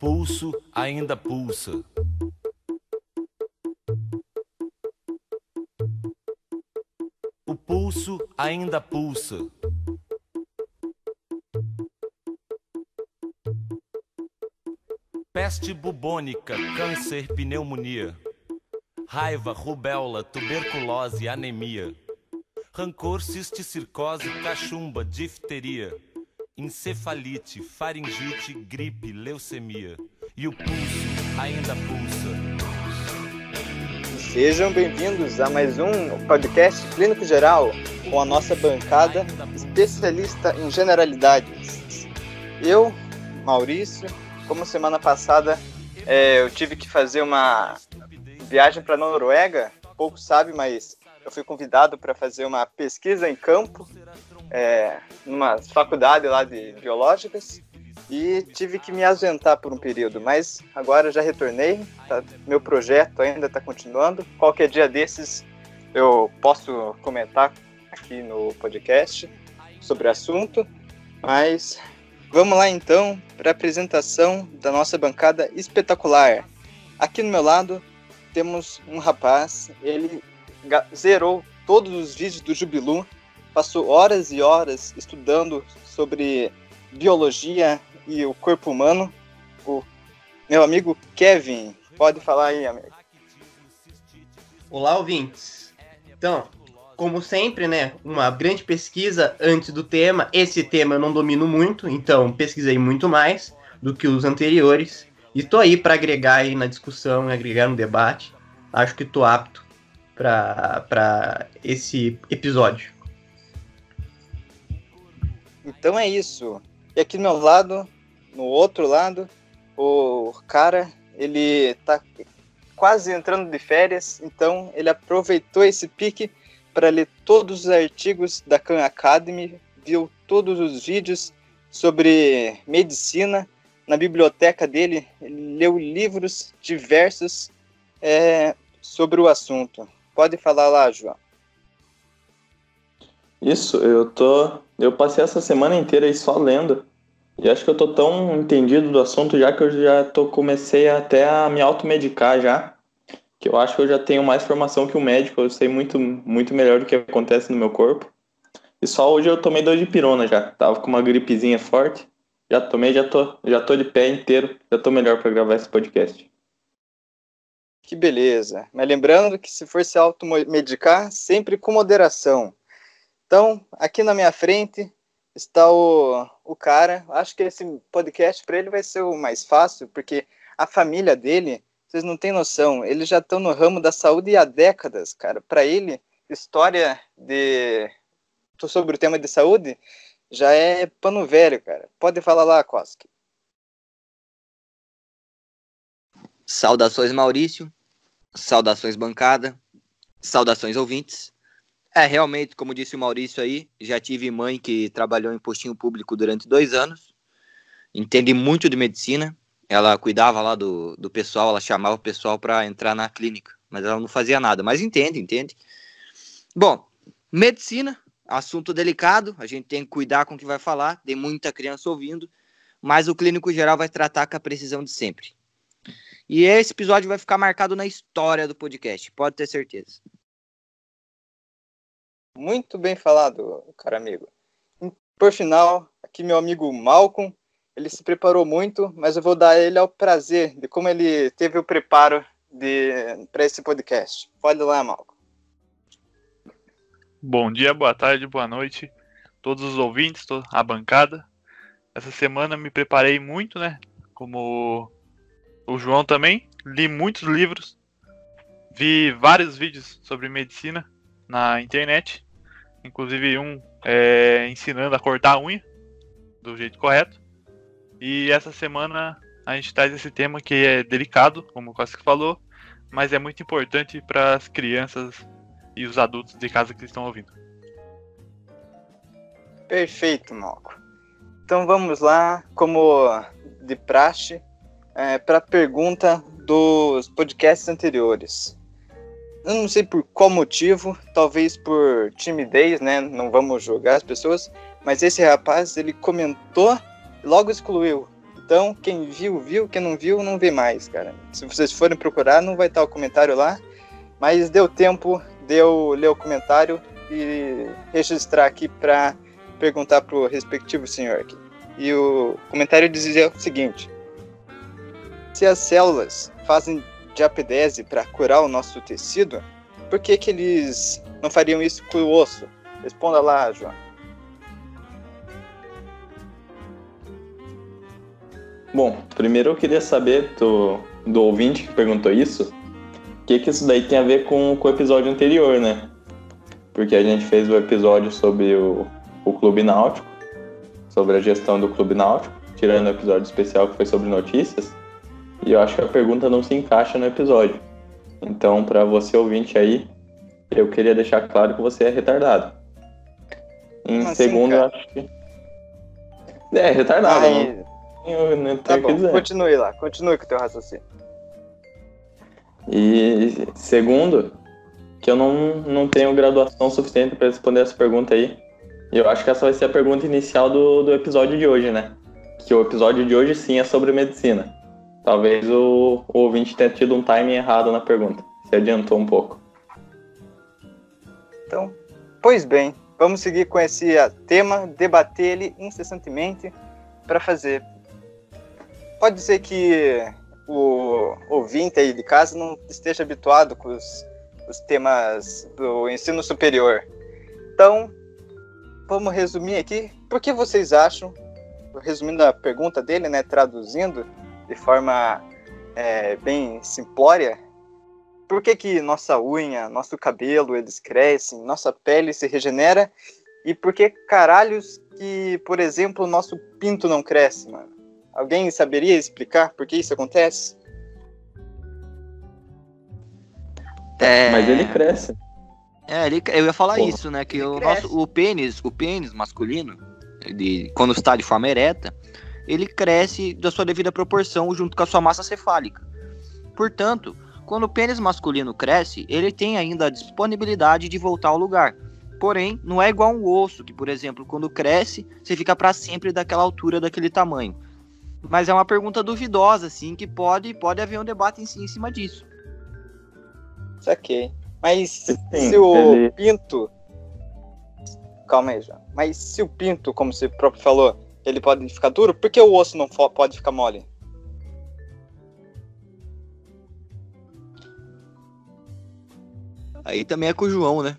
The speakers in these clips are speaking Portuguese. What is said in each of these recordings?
pulso ainda pulsa. O pulso ainda pulsa. Peste bubônica, câncer, pneumonia. Raiva, rubéola, tuberculose, anemia. Rancor, cisticircose, cachumba, difteria encefalite, faringite, gripe, leucemia. E o pulso ainda pulsa. Sejam bem-vindos a mais um podcast Clínico Geral com a nossa bancada especialista em generalidades. Eu, Maurício, como semana passada é, eu tive que fazer uma viagem para a Noruega, pouco sabe, mas eu fui convidado para fazer uma pesquisa em campo é, numa faculdade lá de biológicas e tive que me ausentar por um período, mas agora já retornei, tá, meu projeto ainda está continuando. Qualquer dia desses eu posso comentar aqui no podcast sobre o assunto, mas vamos lá então para a apresentação da nossa bancada espetacular. Aqui no meu lado temos um rapaz, ele zerou todos os vídeos do Jubilu passou horas e horas estudando sobre biologia e o corpo humano. O meu amigo Kevin, pode falar aí, amigo. Olá, ouvintes. Então, como sempre, né, uma grande pesquisa antes do tema. Esse tema eu não domino muito, então pesquisei muito mais do que os anteriores. E estou aí para agregar aí na discussão, agregar no debate. Acho que estou apto para esse episódio. Então é isso. E aqui do meu lado, no outro lado, o cara, ele tá quase entrando de férias, então ele aproveitou esse pique para ler todos os artigos da Khan Academy, viu todos os vídeos sobre medicina na biblioteca dele, ele leu livros diversos é, sobre o assunto. Pode falar lá, João. Isso, eu tô. Eu passei essa semana inteira aí só lendo. E acho que eu tô tão entendido do assunto já que eu já tô, comecei até a me automedicar já. Que eu acho que eu já tenho mais formação que o médico, eu sei muito, muito melhor do que acontece no meu corpo. E só hoje eu tomei dois de pirona já. Tava com uma gripezinha forte. Já tomei, já tô, já tô de pé inteiro. Já tô melhor para gravar esse podcast. Que beleza. Mas lembrando que se for se automedicar, sempre com moderação. Então, aqui na minha frente está o, o cara. Acho que esse podcast para ele vai ser o mais fácil, porque a família dele, vocês não têm noção, eles já estão no ramo da saúde há décadas, cara. Para ele, história de sobre o tema de saúde já é pano velho, cara. Pode falar lá, Koski. Saudações, Maurício. Saudações, bancada. Saudações, ouvintes. É, realmente, como disse o Maurício aí, já tive mãe que trabalhou em postinho público durante dois anos, entende muito de medicina, ela cuidava lá do, do pessoal, ela chamava o pessoal para entrar na clínica, mas ela não fazia nada, mas entende, entende. Bom, medicina, assunto delicado, a gente tem que cuidar com o que vai falar, tem muita criança ouvindo, mas o clínico geral vai tratar com a precisão de sempre. E esse episódio vai ficar marcado na história do podcast, pode ter certeza. Muito bem falado, cara amigo. Por final, aqui meu amigo Malcolm, ele se preparou muito, mas eu vou dar ele ao prazer de como ele teve o preparo para esse podcast. Pode lá, Malcolm. Bom dia, boa tarde, boa noite, todos os ouvintes, a bancada. Essa semana me preparei muito, né? Como o João também, li muitos livros, vi vários vídeos sobre medicina na internet, inclusive um é, ensinando a cortar a unha do jeito correto. E essa semana a gente traz esse tema que é delicado, como o Koski falou, mas é muito importante para as crianças e os adultos de casa que estão ouvindo. Perfeito, Malco. Então vamos lá, como de praxe, é, para a pergunta dos podcasts anteriores. Eu não sei por qual motivo, talvez por timidez, né? Não vamos julgar as pessoas, mas esse rapaz ele comentou e logo excluiu. Então, quem viu, viu. Quem não viu, não vê mais, cara. Se vocês forem procurar, não vai estar o comentário lá. Mas deu tempo de eu ler o comentário e registrar aqui para perguntar pro respectivo senhor aqui. E o comentário dizia o seguinte: Se as células fazem diapedese para curar o nosso tecido, por que, que eles não fariam isso com o osso? Responda lá, João. Bom, primeiro eu queria saber do, do ouvinte que perguntou isso, o que, que isso daí tem a ver com, com o episódio anterior, né? Porque a gente fez o episódio sobre o, o Clube Náutico, sobre a gestão do Clube Náutico, tirando o episódio especial que foi sobre notícias, e eu acho que a pergunta não se encaixa no episódio. Então, para você ouvinte aí, eu queria deixar claro que você é retardado. Em assim, segundo, eu acho que. É, retardado. Aí, não- Eu não tá bom, continue lá, continue com o teu raciocínio. E segundo, que eu não, não tenho graduação suficiente para responder essa pergunta aí. E eu acho que essa vai ser a pergunta inicial do, do episódio de hoje, né? Que o episódio de hoje sim é sobre medicina. Talvez o, o ouvinte tenha tido um timing errado na pergunta. Se adiantou um pouco. Então, pois bem, vamos seguir com esse ah, tema, debater ele incessantemente para fazer. Pode ser que o ouvinte aí de casa não esteja habituado com os, os temas do ensino superior. Então, vamos resumir aqui. Por que vocês acham, resumindo a pergunta dele, né, traduzindo de forma é, bem simplória, por que, que nossa unha, nosso cabelo, eles crescem, nossa pele se regenera? E por que caralhos que, por exemplo, o nosso pinto não cresce, mano? Alguém saberia explicar por que isso acontece? É, Mas ele cresce. É, ele, eu ia falar Porra. isso, né? Que Ele o, cresce. nosso, o pênis, o pênis masculino, de, quando está de forma ereta, ele cresce da sua devida proporção junto com a sua massa cefálica. Portanto, quando o pênis masculino cresce, ele tem ainda a disponibilidade de voltar ao lugar. Porém, não é igual um osso, que, por exemplo, quando cresce, você fica para sempre daquela altura, daquele tamanho. Mas é uma pergunta duvidosa, assim, que pode, pode haver um debate em, si, em cima disso. Saquei. Mas Sim, se o ele- pinto. Calma aí, João. Mas se o pinto, como você próprio falou, ele pode ficar duro, por que o osso não pode ficar mole? Aí também é com o João, né?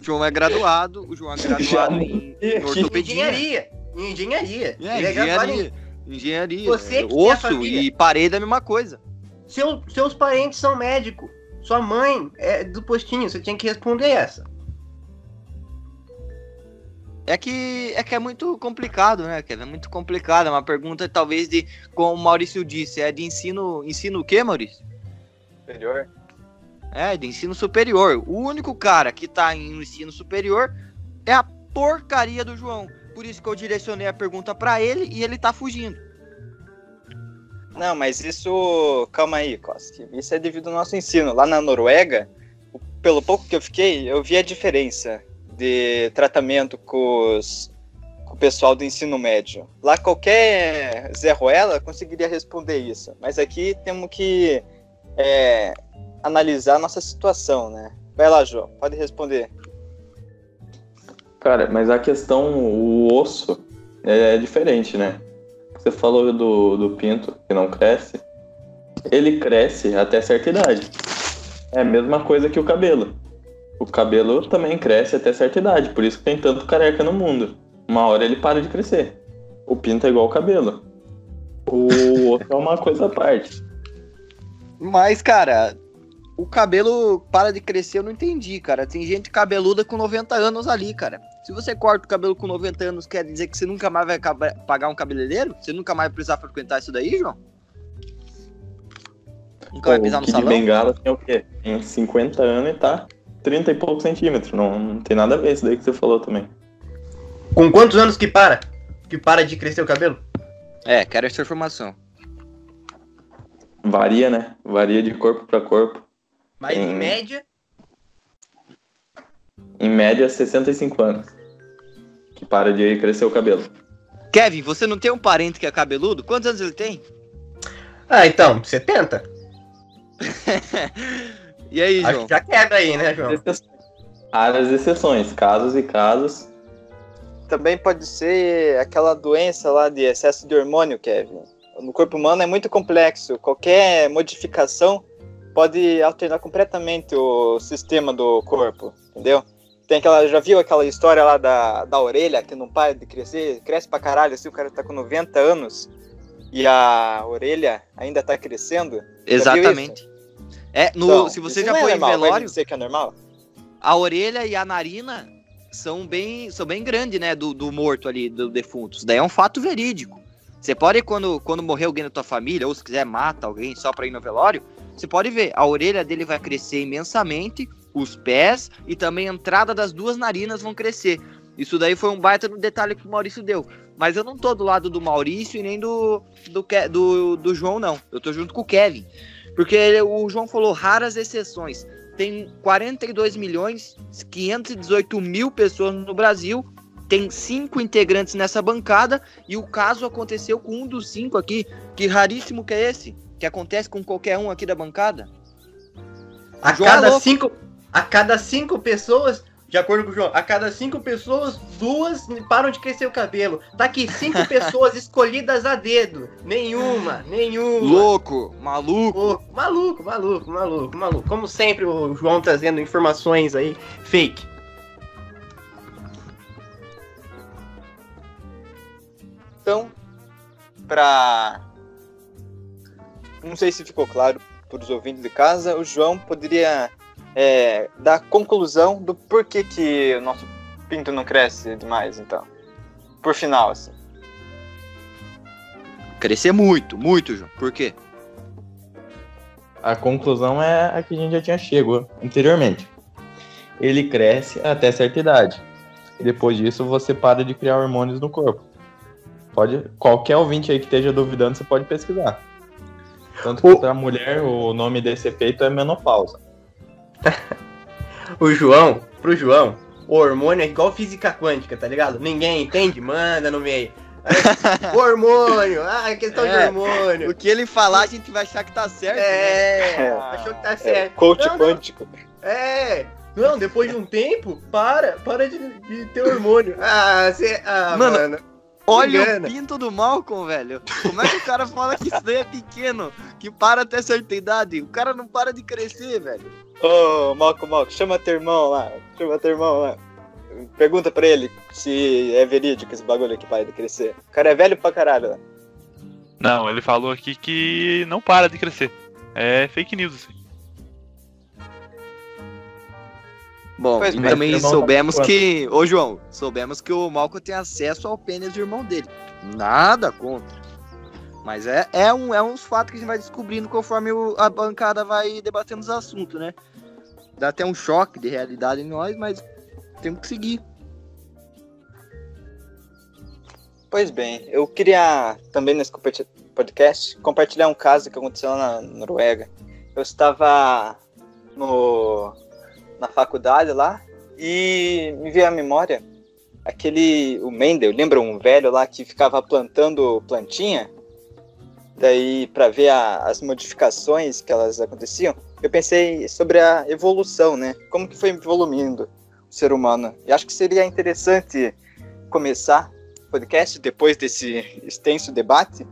O João é graduado, o João é graduado em, em ortopedia. Engenharia. Engenharia. É, Ele é em- engenharia. Engenharia. Você que tem a Osso e parede é a mesma coisa. Seu- seus parentes são médicos. Sua mãe é do postinho. Você tinha que responder essa. É que é que é muito complicado, né, Kevin? É muito complicado. É uma pergunta, talvez, de, como o Maurício disse, é de ensino. Ensino o quê, Maurício? Superior? É, de ensino superior. O único cara que tá em ensino superior é a porcaria do João. Por isso que eu direcionei a pergunta pra ele e ele tá fugindo. Não, mas isso. Calma aí, Koski. Isso é devido ao nosso ensino. Lá na Noruega, pelo pouco que eu fiquei, eu vi a diferença de tratamento com, os- com o pessoal do ensino médio. Lá qualquer Zé Ruela conseguiria responder isso. Mas aqui temos que é, analisar a nossa situação, né? Vai lá, João, pode responder. Cara, mas a questão, o osso, é diferente, né? Você falou do, do pinto, que não cresce. Ele cresce até certa idade. É a mesma coisa que o cabelo. O cabelo também cresce até certa idade, por isso que tem tanto careca no mundo. Uma hora ele para de crescer. O pinto é igual ao cabelo. O osso é uma coisa à parte. Mas, cara, o cabelo para de crescer, eu não entendi, cara. Tem gente cabeluda com 90 anos ali, cara. Se você corta o cabelo com 90 anos, quer dizer que você nunca mais vai pagar um cabeleireiro? Você nunca mais vai precisar frequentar isso daí, João? Nunca vai o pisar no salão? Bengala tem o quê? Tem 50 anos e tá 30 e poucos centímetros. Não, não tem nada a ver isso daí que você falou também. Com quantos anos que para? Que para de crescer o cabelo? É, quero essa informação. Varia, né? Varia de corpo para corpo. Mas Hum. em média, Em média, 65 anos. Que para de crescer o cabelo. Kevin, você não tem um parente que é cabeludo? Quantos anos ele tem? Ah, então, 70. e aí, Acho João? que já quebra aí, né, João? Raras exceções, casos e casos. Também pode ser aquela doença lá de excesso de hormônio, Kevin. No corpo humano é muito complexo. Qualquer modificação pode alterar completamente o sistema do corpo, entendeu? Tem aquela, já viu aquela história lá da, da orelha que não para de crescer, cresce pra caralho, assim, o cara tá com 90 anos e a orelha ainda tá crescendo? Exatamente. É, no, Então, se você já é foi em vai me velório, dizer que é normal? a orelha e a narina são bem, são bem grandes, né, do, do morto ali, do defunto. Isso daí é um fato verídico. Você pode, quando, quando morrer alguém da tua família, ou se quiser mata alguém só pra ir no velório, você pode ver, a orelha dele vai crescer imensamente, os pés e também a entrada das duas narinas vão crescer. Isso daí foi um baita do detalhe que o Maurício deu. Mas eu não tô do lado do Maurício e nem do, do, do, do João, não. Eu tô junto com o Kevin. Porque ele- o João falou raras exceções. Tem 42 milhões 518 mil pessoas no Brasil. Tem cinco integrantes nessa bancada. E o caso aconteceu com um dos cinco aqui. Que raríssimo que é esse? Que acontece com qualquer um aqui da bancada. A João é cada louco. cinco, a cada cinco pessoas, de acordo com o João, a cada cinco pessoas, duas param de crescer o cabelo. Tá aqui cinco pessoas escolhidas a dedo. Nenhuma, nenhuma. Louco, maluco. Ô, maluco, maluco, maluco, maluco. Como sempre, o João trazendo informações aí fake. Então, pra. Não sei se ficou claro para os ouvintes de casa, o João poderia é, dar conclusão do porquê que o nosso pinto não cresce demais, então. Por final, assim. Crescer muito, muito, João. Por quê? A conclusão é a que a gente já tinha chegado anteriormente. Ele cresce até certa idade. E depois disso você para de criar hormônios no corpo. Pode, qualquer ouvinte aí que esteja duvidando, você pode pesquisar. Tanto que O- pra mulher o nome desse efeito é menopausa. O João, pro João, o hormônio é igual física quântica, tá ligado? Ninguém entende, manda no meio. O hormônio, ah, é questão É, de hormônio. O que ele falar, a gente vai achar que tá certo. né? É, É. achou que tá É, certo. coach Não, não. quântico. É. Não, depois de um tempo, para, para de, de ter hormônio. Ah, você. Ah, Mano, mano. Olha engana. o pinto do Malcolm, velho. Como é que o cara fala que isso daí é pequeno? Que para até certa idade? O cara não para de crescer, velho. Ô, Malco, Malco, chama teu irmão lá. Chama teu irmão lá. Pergunta pra ele se é verídico esse bagulho aqui para de crescer. O cara é velho pra caralho. né? Não, ele falou aqui que não para de crescer. É fake news, assim. Bom, Pois e bem, também tá soubemos com que. Ô, João, soubemos que o Malcolm tem acesso ao pênis do irmão dele. Nada contra. Mas é, é, um, é uns fatos que a gente vai descobrindo conforme o- a bancada vai debatendo os assuntos, né? Dá até um choque de realidade em nós, mas temos que seguir. Pois bem, eu queria também nesse podcast compartilhar um caso que aconteceu na Noruega. Eu estava no, na faculdade lá e me veio à memória aquele, o Mendel, lembra um velho lá que ficava plantando plantinha? Daí, para ver a- as modificações que elas aconteciam, eu pensei sobre a evolução, né? Como que foi evoluindo o ser humano. E acho que seria interessante começar podcast, depois desse extenso debate,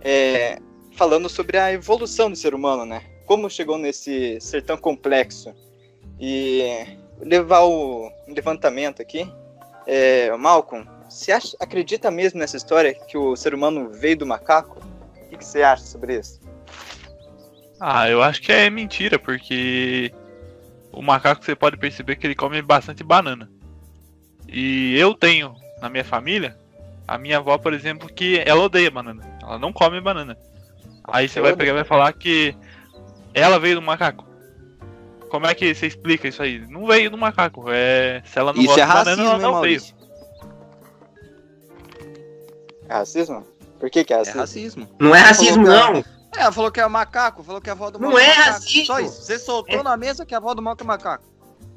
é, falando sobre a evolução do ser humano, né? Como chegou nesse ser tão complexo. E levar o levantamento aqui. É, Malcolm, você acha- acredita mesmo nessa história que o ser humano veio do macaco? O que, que você acha sobre isso? Ah, eu acho que é mentira, porque o macaco você pode perceber que ele come bastante banana. E eu tenho na minha família a minha avó, por exemplo, que ela odeia banana. Ela não come banana. Aí você vai pegar e vai falar que ela veio do macaco. Como é que você explica isso aí? Não veio do macaco. É, se ela não Isso gosta é de banana, racismo, ela hein, não veio. É racismo? Por que, que é É racismo? racismo. Não é racismo, Falou, não. É, ela falou que é macaco, falou que a avó do Não Malcolm é macaco. racismo. Só isso. Você soltou É- na mesa que a avó do Malcolm é macaco.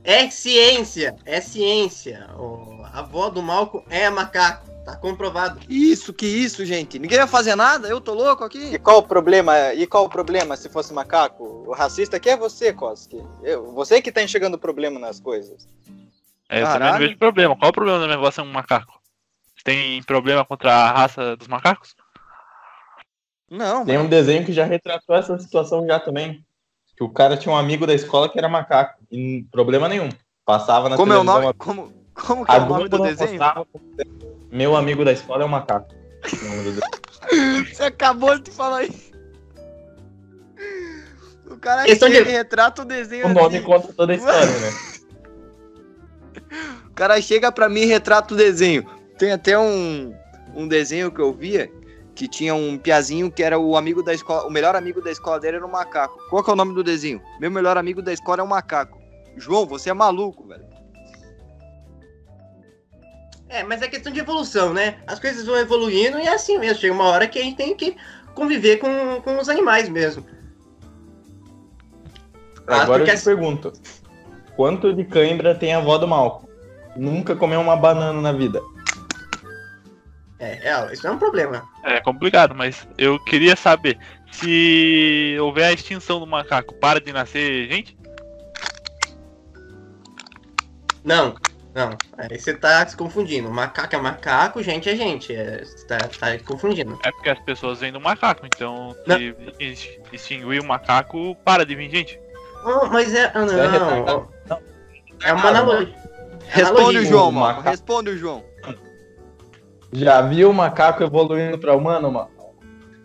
É ciência. É ciência. O- a avó do Malcolm é macaco. Tá comprovado. Isso, que isso, gente. Ninguém vai fazer nada? Eu tô louco E aqui? qual o problema? E qual o problema se fosse macaco? O racista aqui é você, Koski. Eu, você que tá enxergando o problema nas coisas. É, eu também Caralho. não vejo problema. Qual o problema da minha avó ser um macaco? Tem problema contra a raça dos macacos? Não, Tem mano. um desenho que já retratou essa situação já também. Que o cara tinha um amigo da escola que era macaco. E problema nenhum. Passava na Como é o nome? Como, como que é A o nome do não desenho? postava. Meu amigo da escola é um macaco. Você acabou de falar isso. O cara chega de- e retrata o desenho O nome assim. conta toda a história, né? O cara chega pra mim e retrata o desenho. Tem até um, um desenho que eu via que tinha um piazinho que era o amigo da escola, o melhor amigo da escola dele era um macaco. Qual que é o nome do desenho? Meu melhor amigo da escola é um macaco. João, você é maluco, velho. É, mas é questão de evolução, né? As coisas vão evoluindo e é assim mesmo. Chega uma hora que a gente tem que conviver com, com os animais mesmo. Ah, Agora porque eu te pergunto: quanto de cãibra tem a avó do Malco? Nunca comeu uma banana na vida. É, é, isso é um problema. É complicado, mas eu queria saber se houver a extinção do macaco, para de nascer gente? Não, não. Aí você tá se confundindo. Macaco é macaco, gente é gente. É, você tá, tá confundindo. É porque as pessoas vêm do macaco, então se ex- extinguir o macaco, para de vir gente. Não, mas é. ah, é. Não. Não. É uma analogia. Responde o. João. Responde o João. Já viu o macaco evoluindo pra humano, mano?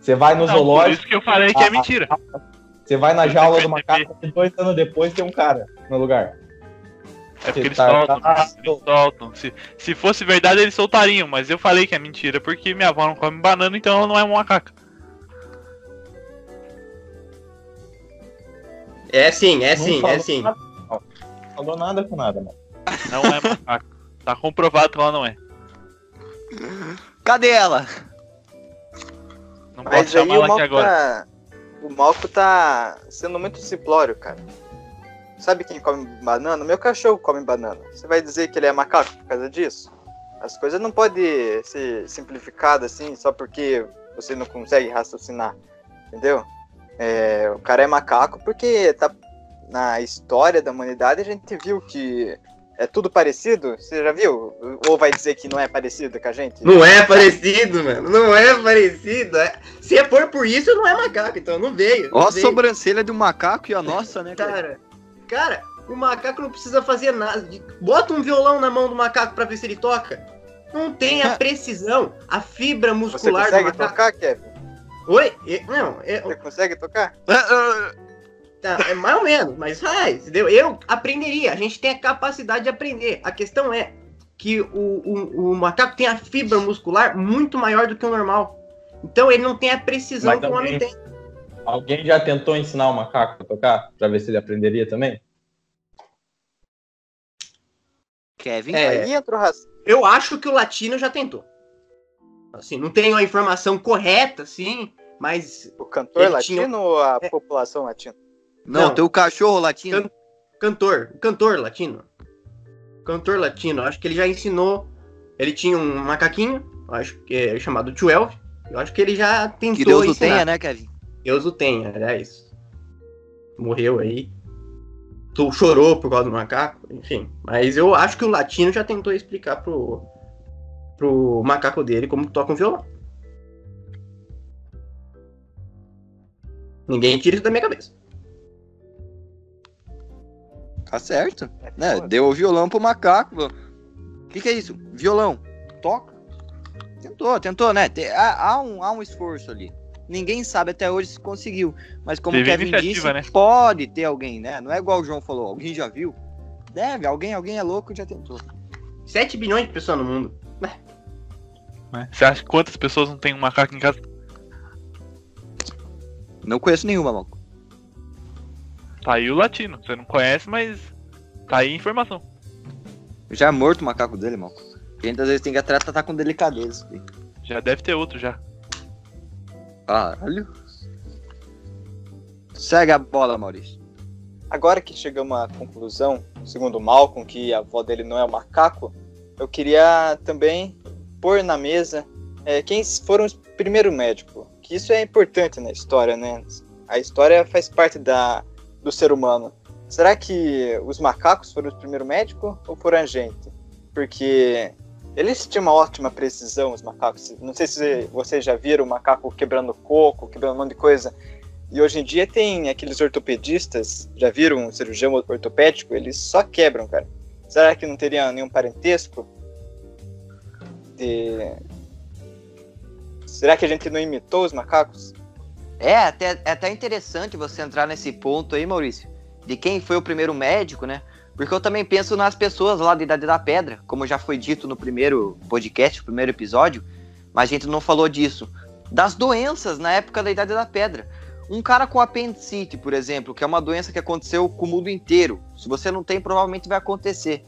Você vai no Não, por zoológico, isso que eu falei que é Ah, mentira. você vai na jaula do macaco e dois anos depois tem um cara no lugar. É porque eles retardado. soltam. Eles soltam. Se, se fosse verdade, eles soltariam, mas eu falei que é mentira, porque minha avó não come banana, então ela não é uma macaca. É sim, é Não sim, é sim. nada, não. Não falou nada com nada, mano. Não é macaca. Tá comprovado que ela não é. Cadê ela? Não posso Mas aí chamar o ela aqui Malco agora. tá. O Malco tá sendo muito simplório, cara. Sabe quem come banana? Meu cachorro come banana. Você vai dizer que ele é macaco por causa disso? As coisas não podem ser simplificadas assim só porque você não consegue raciocinar. Entendeu? É, o cara é macaco porque tá na história da humanidade a gente viu que é tudo parecido. Você já viu? Ou vai dizer que não é parecido com a gente? Não é parecido, mano. Não é parecido. É- Se é for por isso, não é macaco, então não veio. não Ó a veio. sobrancelha do macaco e a nossa, né? cara? Cara, o macaco não precisa fazer nada. Bota um violão na mão do macaco pra ver se ele toca. Não tem a precisão, a fibra Você muscular do consegue macaco. tocar, Kevin? Oi? É- Não, é, Você consegue tocar? Tá, é mais ou menos, mas faz, entendeu? Eu aprenderia, a gente tem a capacidade de aprender. A questão é que o, o, o macaco tem a fibra muscular muito maior do que o normal. Então ele não tem a precisão Mas que o homem tem. Alguém já tentou ensinar o macaco a tocar? Pra ver se ele aprenderia também? Kevin? É. Aí entra o. Eu acho que o latino já tentou. Assim, não tenho a informação correta, assim, mas O cantor latino tinha- ou a É. população latina? Não, Não. teu cachorro latino. Can- cantor, o cantor latino. Cantor latino, acho que ele já ensinou. Ele tinha um macaquinho, acho que é chamado 12. Eu acho que ele já tentou Que Deus o ensinar. tenha, né, Kevin? Deus o tenha, aliás. Morreu aí. Tu chorou por causa do macaco, enfim. Mas eu acho que o latino já tentou explicar pro, pro macaco dele como toca um violão. Ninguém tira isso da minha cabeça. Tá certo. É Né? Deu o violão pro macaco. O que, que é isso? Violão. Toca. Tentou, tentou, né? Te- Há, há um, há um esforço ali. Ninguém sabe até hoje se conseguiu. Mas como o Teve Kevin disse, né? pode ter alguém, né? Não é igual o João falou. Alguém já viu? Deve, alguém, alguém é louco e já tentou. 7 bilhões de pessoas no mundo. né? Você acha que quantas pessoas não tem um macaco em casa? Não conheço nenhuma, maluco. Tá aí o latino. Você não conhece, mas tá aí a informação. Já é morto o macaco dele, maluco. A gente às vezes tem que tratar com delicadeza. filho. Já deve ter outro já. Caralho. Segue a bola, Maurício. Agora que chegamos à conclusão, segundo o Malcolm, que a avó dele não é o macaco, eu queria também pôr na mesa é, quem foram os primeiros médicos. Que isso é importante na história, né? A história faz parte da, do ser humano. Será que os macacos foram os primeiros médicos ou foram a gente? Porque eles tinham uma ótima precisão, os macacos. Não sei se vocês já viram o macaco quebrando coco, quebrando um monte de coisa. E hoje em dia tem aqueles ortopedistas, já viram um cirurgião ortopédico? Eles só quebram, cara. Será que não teria nenhum parentesco? De... Será que a gente não imitou os macacos? É até, é até interessante você entrar nesse ponto aí, Maurício, de quem foi o primeiro médico, né? Porque eu também penso nas pessoas lá da Idade da Pedra, como já foi dito no primeiro podcast, no primeiro episódio, mas a gente não falou disso. Das doenças na época da Idade da Pedra. Um cara com apendicite, por exemplo, que é uma doença que aconteceu com o mundo inteiro. Se você não tem, provavelmente vai acontecer.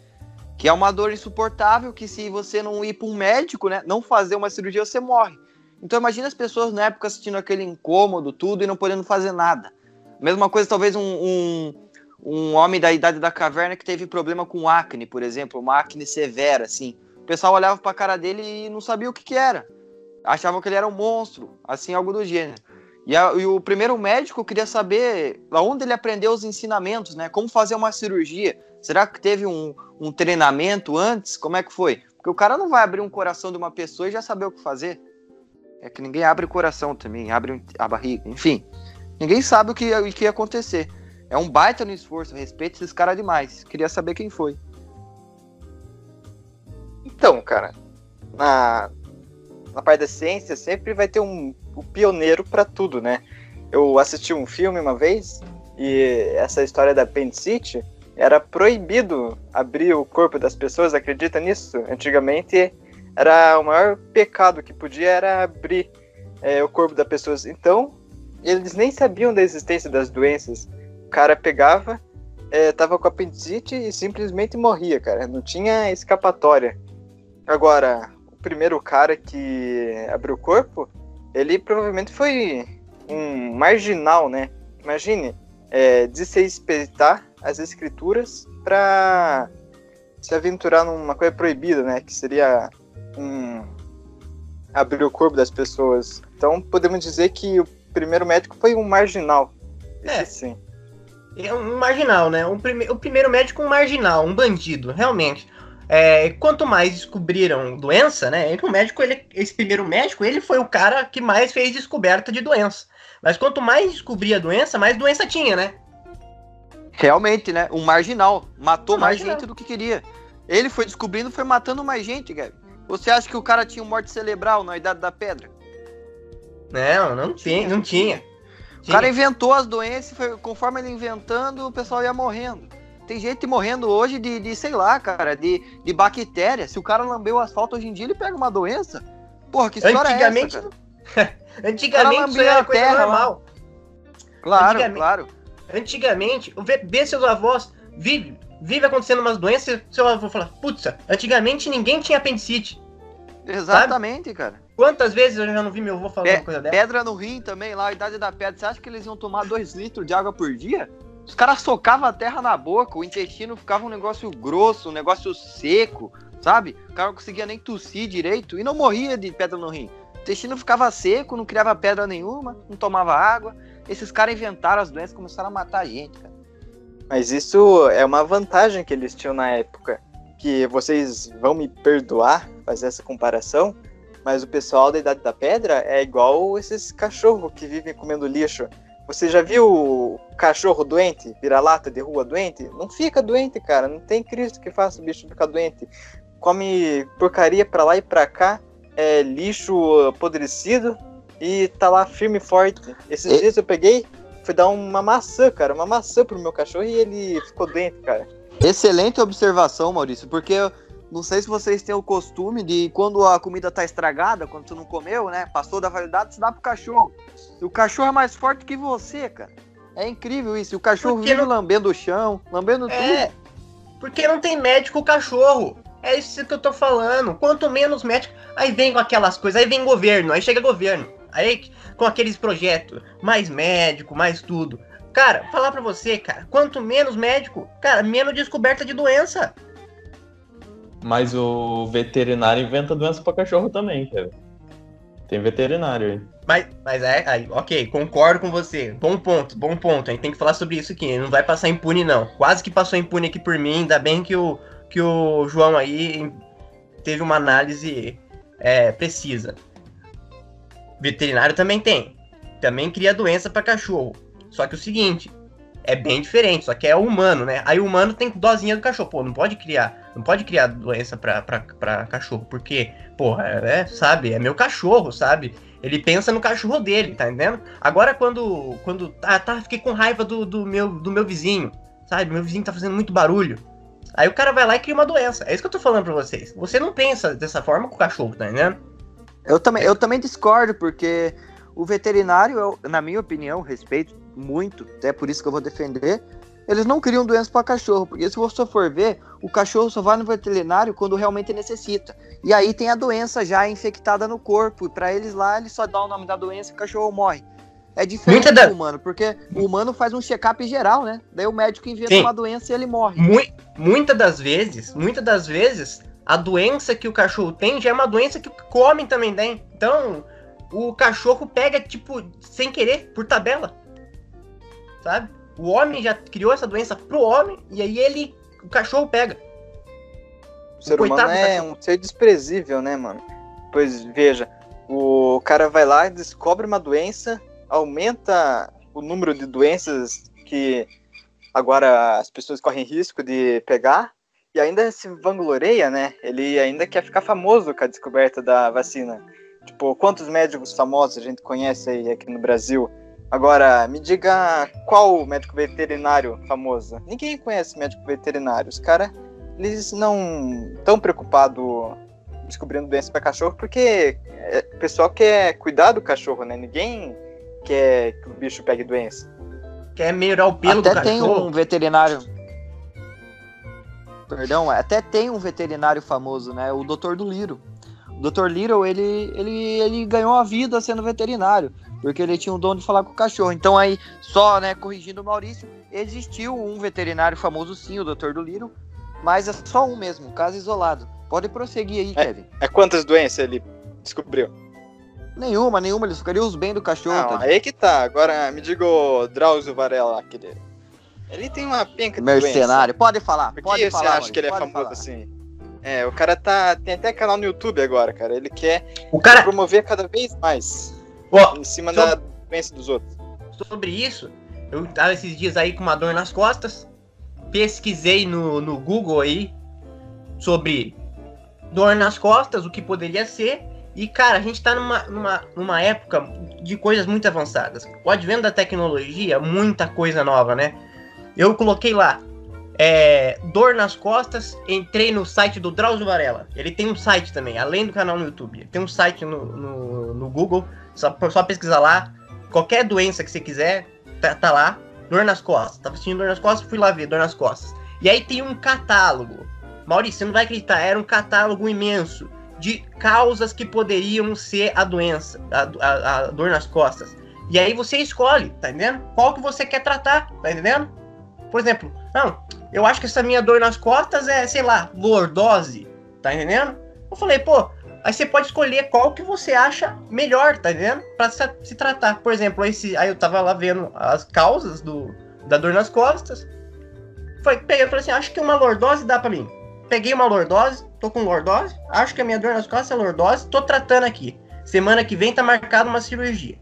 Que é uma dor insuportável que se você não ir para um médico, né, não fazer uma cirurgia, você morre. Então imagina as pessoas na época assistindo aquele incômodo, tudo, e não podendo fazer nada. Mesma coisa, talvez um, um, um homem da idade da caverna que teve problema com acne, por exemplo, uma acne severa, assim. O pessoal olhava para a cara dele e não sabia o que, que era. Achavam que ele era um monstro, assim, algo do gênero. E, a, e, o primeiro médico queria saber onde ele aprendeu os ensinamentos, né? Como fazer uma cirurgia. Será que teve um, um, treinamento antes? Como é que foi? Porque o cara não vai abrir um coração de uma pessoa e já saber o que fazer. É que ninguém abre o coração também, abre a barriga, enfim. Ninguém sabe o que, o que ia acontecer. É um baita no esforço, respeito esses caras demais. Queria saber quem foi. Então, cara, na, na parte da ciência sempre vai ter um, um pioneiro para tudo, né? Eu assisti um filme uma vez e essa história da apendicite era proibido abrir o corpo das pessoas, acredita nisso? Antigamente era o maior pecado que podia era abrir é, o corpo das pessoas. Então, eles nem sabiam da existência das doenças. O cara pegava, é, tava com apendicite e simplesmente morria, cara. Não tinha escapatória. Agora, primeiro cara que abriu o corpo, ele provavelmente foi um marginal, né? Imagine, é, desrespeitar as escrituras para se aventurar numa coisa proibida, né? Que seria um, abrir o corpo das pessoas. Então podemos dizer que o primeiro médico foi um marginal. É. sim. É um marginal, né? Um prime o primeiro médico um marginal, um bandido, realmente. É, quanto mais descobriram doença, né? O médico, ele, esse primeiro médico, ele foi o cara que mais fez descoberta de doença. Mas quanto mais descobria a doença, mais doença tinha, né? Realmente, né? Um marginal. Matou um mais marginal. gente do que queria. Ele foi descobrindo, foi matando mais gente, Gabi. Você acha que o cara tinha morte cerebral na Idade da Pedra? Não, não tinha, não tinha. O cara inventou as doenças, foi, conforme ele inventando, o pessoal ia morrendo. Tem gente morrendo hoje de, de sei lá, cara, de, de bactéria. Se o cara lambeu o asfalto hoje em dia, ele pega uma doença. Porra, que história Antigamente, é essa, Antigamente isso era coisa terra, normal. Claro, Antigamente, claro. Antigamente, vê seus avós, vive, vive acontecendo umas doenças, seu avô fala, putz, antigamente ninguém tinha apendicite. Exatamente, sabe? cara. Quantas vezes eu já não vi meu avô falar Pe uma coisa dessa? Pedra no rim também, lá, a idade da pedra. Você acha que eles iam tomar 2 litros de água por dia? Os caras socavam a terra na boca, o intestino ficava um negócio grosso, um negócio seco, sabe? O cara não conseguia nem tossir direito e não morria de pedra no rim. O intestino ficava seco, não criava pedra nenhuma, não tomava água. Esses caras inventaram as doenças e começaram a matar a gente, cara. Mas isso é uma vantagem que eles tinham na época. Que vocês vão me perdoar fazer essa comparação, mas o pessoal da Idade da Pedra é igual esses cachorros que vivem comendo lixo. Você já viu o cachorro doente, vira-lata de rua doente? Não fica doente, cara. Não tem Cristo que faça o bicho ficar doente. Come porcaria pra lá e pra cá, é lixo apodrecido e tá lá firme e forte. Esses e... dias eu peguei, fui dar uma maçã, cara, uma maçã pro meu cachorro e ele ficou doente, cara. Excelente observação, Maurício, porque não sei se vocês têm o costume de quando a comida tá estragada, quando tu não comeu, né? Passou da validade, você dá pro cachorro. E o cachorro é mais forte que você, cara. É incrível isso. E o cachorro porque vive não... lambendo o chão, lambendo é, tudo. Porque não tem médico o cachorro. É isso que eu tô falando. Quanto menos médico, aí vem com aquelas coisas, aí vem governo, aí chega governo. Aí com aqueles projetos, mais médico, mais tudo. Cara, falar pra você, cara, quanto menos médico, cara, menos descoberta de doença. Mas o veterinário inventa doença pra cachorro também, cara. Tem veterinário aí. Mas, mas é, aí, ok, concordo com você. Bom ponto, bom ponto. A gente tem que falar sobre isso aqui. Não vai passar impune, não. Quase que passou impune aqui por mim. Ainda bem que o, que o João aí teve uma análise é, precisa. Veterinário também tem. Também cria doença para cachorro. Só que o seguinte, é bem diferente, só que é humano, né? Aí o humano tem dosinha do cachorro. Pô, não pode criar, não pode criar doença pra, cachorro, porque, porra, é, sabe, é meu cachorro, sabe? Ele pensa no cachorro dele, tá entendendo? Agora quando. Quando. Ah, tá, fiquei com raiva do, do, meu, do meu vizinho. Sabe? Meu vizinho tá fazendo muito barulho. Aí o cara vai lá e cria uma doença. É isso que eu tô falando pra vocês. Você não pensa dessa forma com o cachorro, tá entendendo? Eu também, eu também discordo, porque o veterinário, eu, na minha opinião, respeito muito, até por isso que eu vou defender, eles não criam doenças para cachorro, porque se você for ver, o cachorro só vai no veterinário quando realmente necessita. E aí tem a doença já infectada no corpo, e para eles lá, eles só dão o nome da doença e o cachorro morre. É diferente Muita do da... humano, porque o humano faz um check-up geral, né? Daí o médico inventa Sim. uma doença e ele morre. Mu muitas das vezes, muitas das vezes, a doença que o cachorro tem já é uma doença que o homem também tem. Então, o cachorro pega, tipo, sem querer, por tabela. Sabe? O homem já criou essa doença pro homem e aí ele, o cachorro pega. O ser humano é um ser desprezível, né, mano? Pois veja, o cara vai lá descobre uma doença, aumenta o número de doenças que agora as pessoas correm risco de pegar e ainda se vangloria, né? Ele ainda quer ficar famoso com a descoberta da vacina. Tipo, quantos médicos famosos a gente conhece aí aqui no Brasil? Agora, me diga qual médico veterinário famoso? Ninguém conhece médico veterinário. Os caras, eles não tão preocupados descobrindo doença para cachorro porque é, o pessoal quer cuidar do cachorro, né? Ninguém quer que o bicho pegue doença. Quer melhorar o pelo Até do tem um veterinário. Perdão, até tem um veterinário famoso, né? O Dr. do Liro. O Dr. Little, ele, ele, ele ganhou a vida sendo veterinário, porque ele tinha o dom de falar com o cachorro. Então aí, só, né, corrigindo o Maurício, existiu um veterinário famoso sim, o Dr. do Little, mas é só um mesmo, um caso isolado. Pode prosseguir aí, é, Kevin. É quantas doenças ele descobriu? Nenhuma, nenhuma, ele só queria os bem do cachorro. Não, tá? aí que tá. Agora me diga o Drauzio Varela, aquele. Ele tem uma penca de Mercenário, doença. pode falar. Por pode que falar, você acha que ele é famoso falar. assim? É, o cara tá. Tem até canal no YouTube agora, cara. Ele quer o cara... promover cada vez mais. em cima sobre... da doença dos outros. Sobre isso, eu tava esses dias aí com uma dor nas costas. Pesquisei no, no Google aí sobre dor nas costas, o que poderia ser. E, cara, a gente tá numa, numa, numa época de coisas muito avançadas. O advento da tecnologia, muita coisa nova, né? Eu coloquei lá, é, dor nas costas, entrei no site do Drauzio Varela. Ele tem um site também, além do canal no YouTube. Ele tem um site no, no, no Google, só, só pesquisar lá. Qualquer doença que você quiser, tá, tá lá. Dor nas costas. Tava sentindo dor nas costas, fui lá ver, dor nas costas. E aí tem um catálogo. Maurício, você não vai acreditar, era um catálogo imenso de causas que poderiam ser a doença, a, a, a dor nas costas. E aí você escolhe, tá entendendo? Qual que você quer tratar, tá entendendo? Por exemplo, não, eu acho que essa minha dor nas costas é, sei lá, lordose, tá entendendo? Eu falei, pô, aí você pode escolher qual que você acha melhor, tá entendendo? Pra se, se tratar. Por exemplo, esse, aí eu tava lá vendo as causas do, da dor nas costas. Foi, peguei e falei assim, acho que uma lordose dá pra mim. Peguei uma lordose, tô com lordose, acho que a minha dor nas costas é lordose, tô tratando aqui. Semana que vem tá marcada uma cirurgia.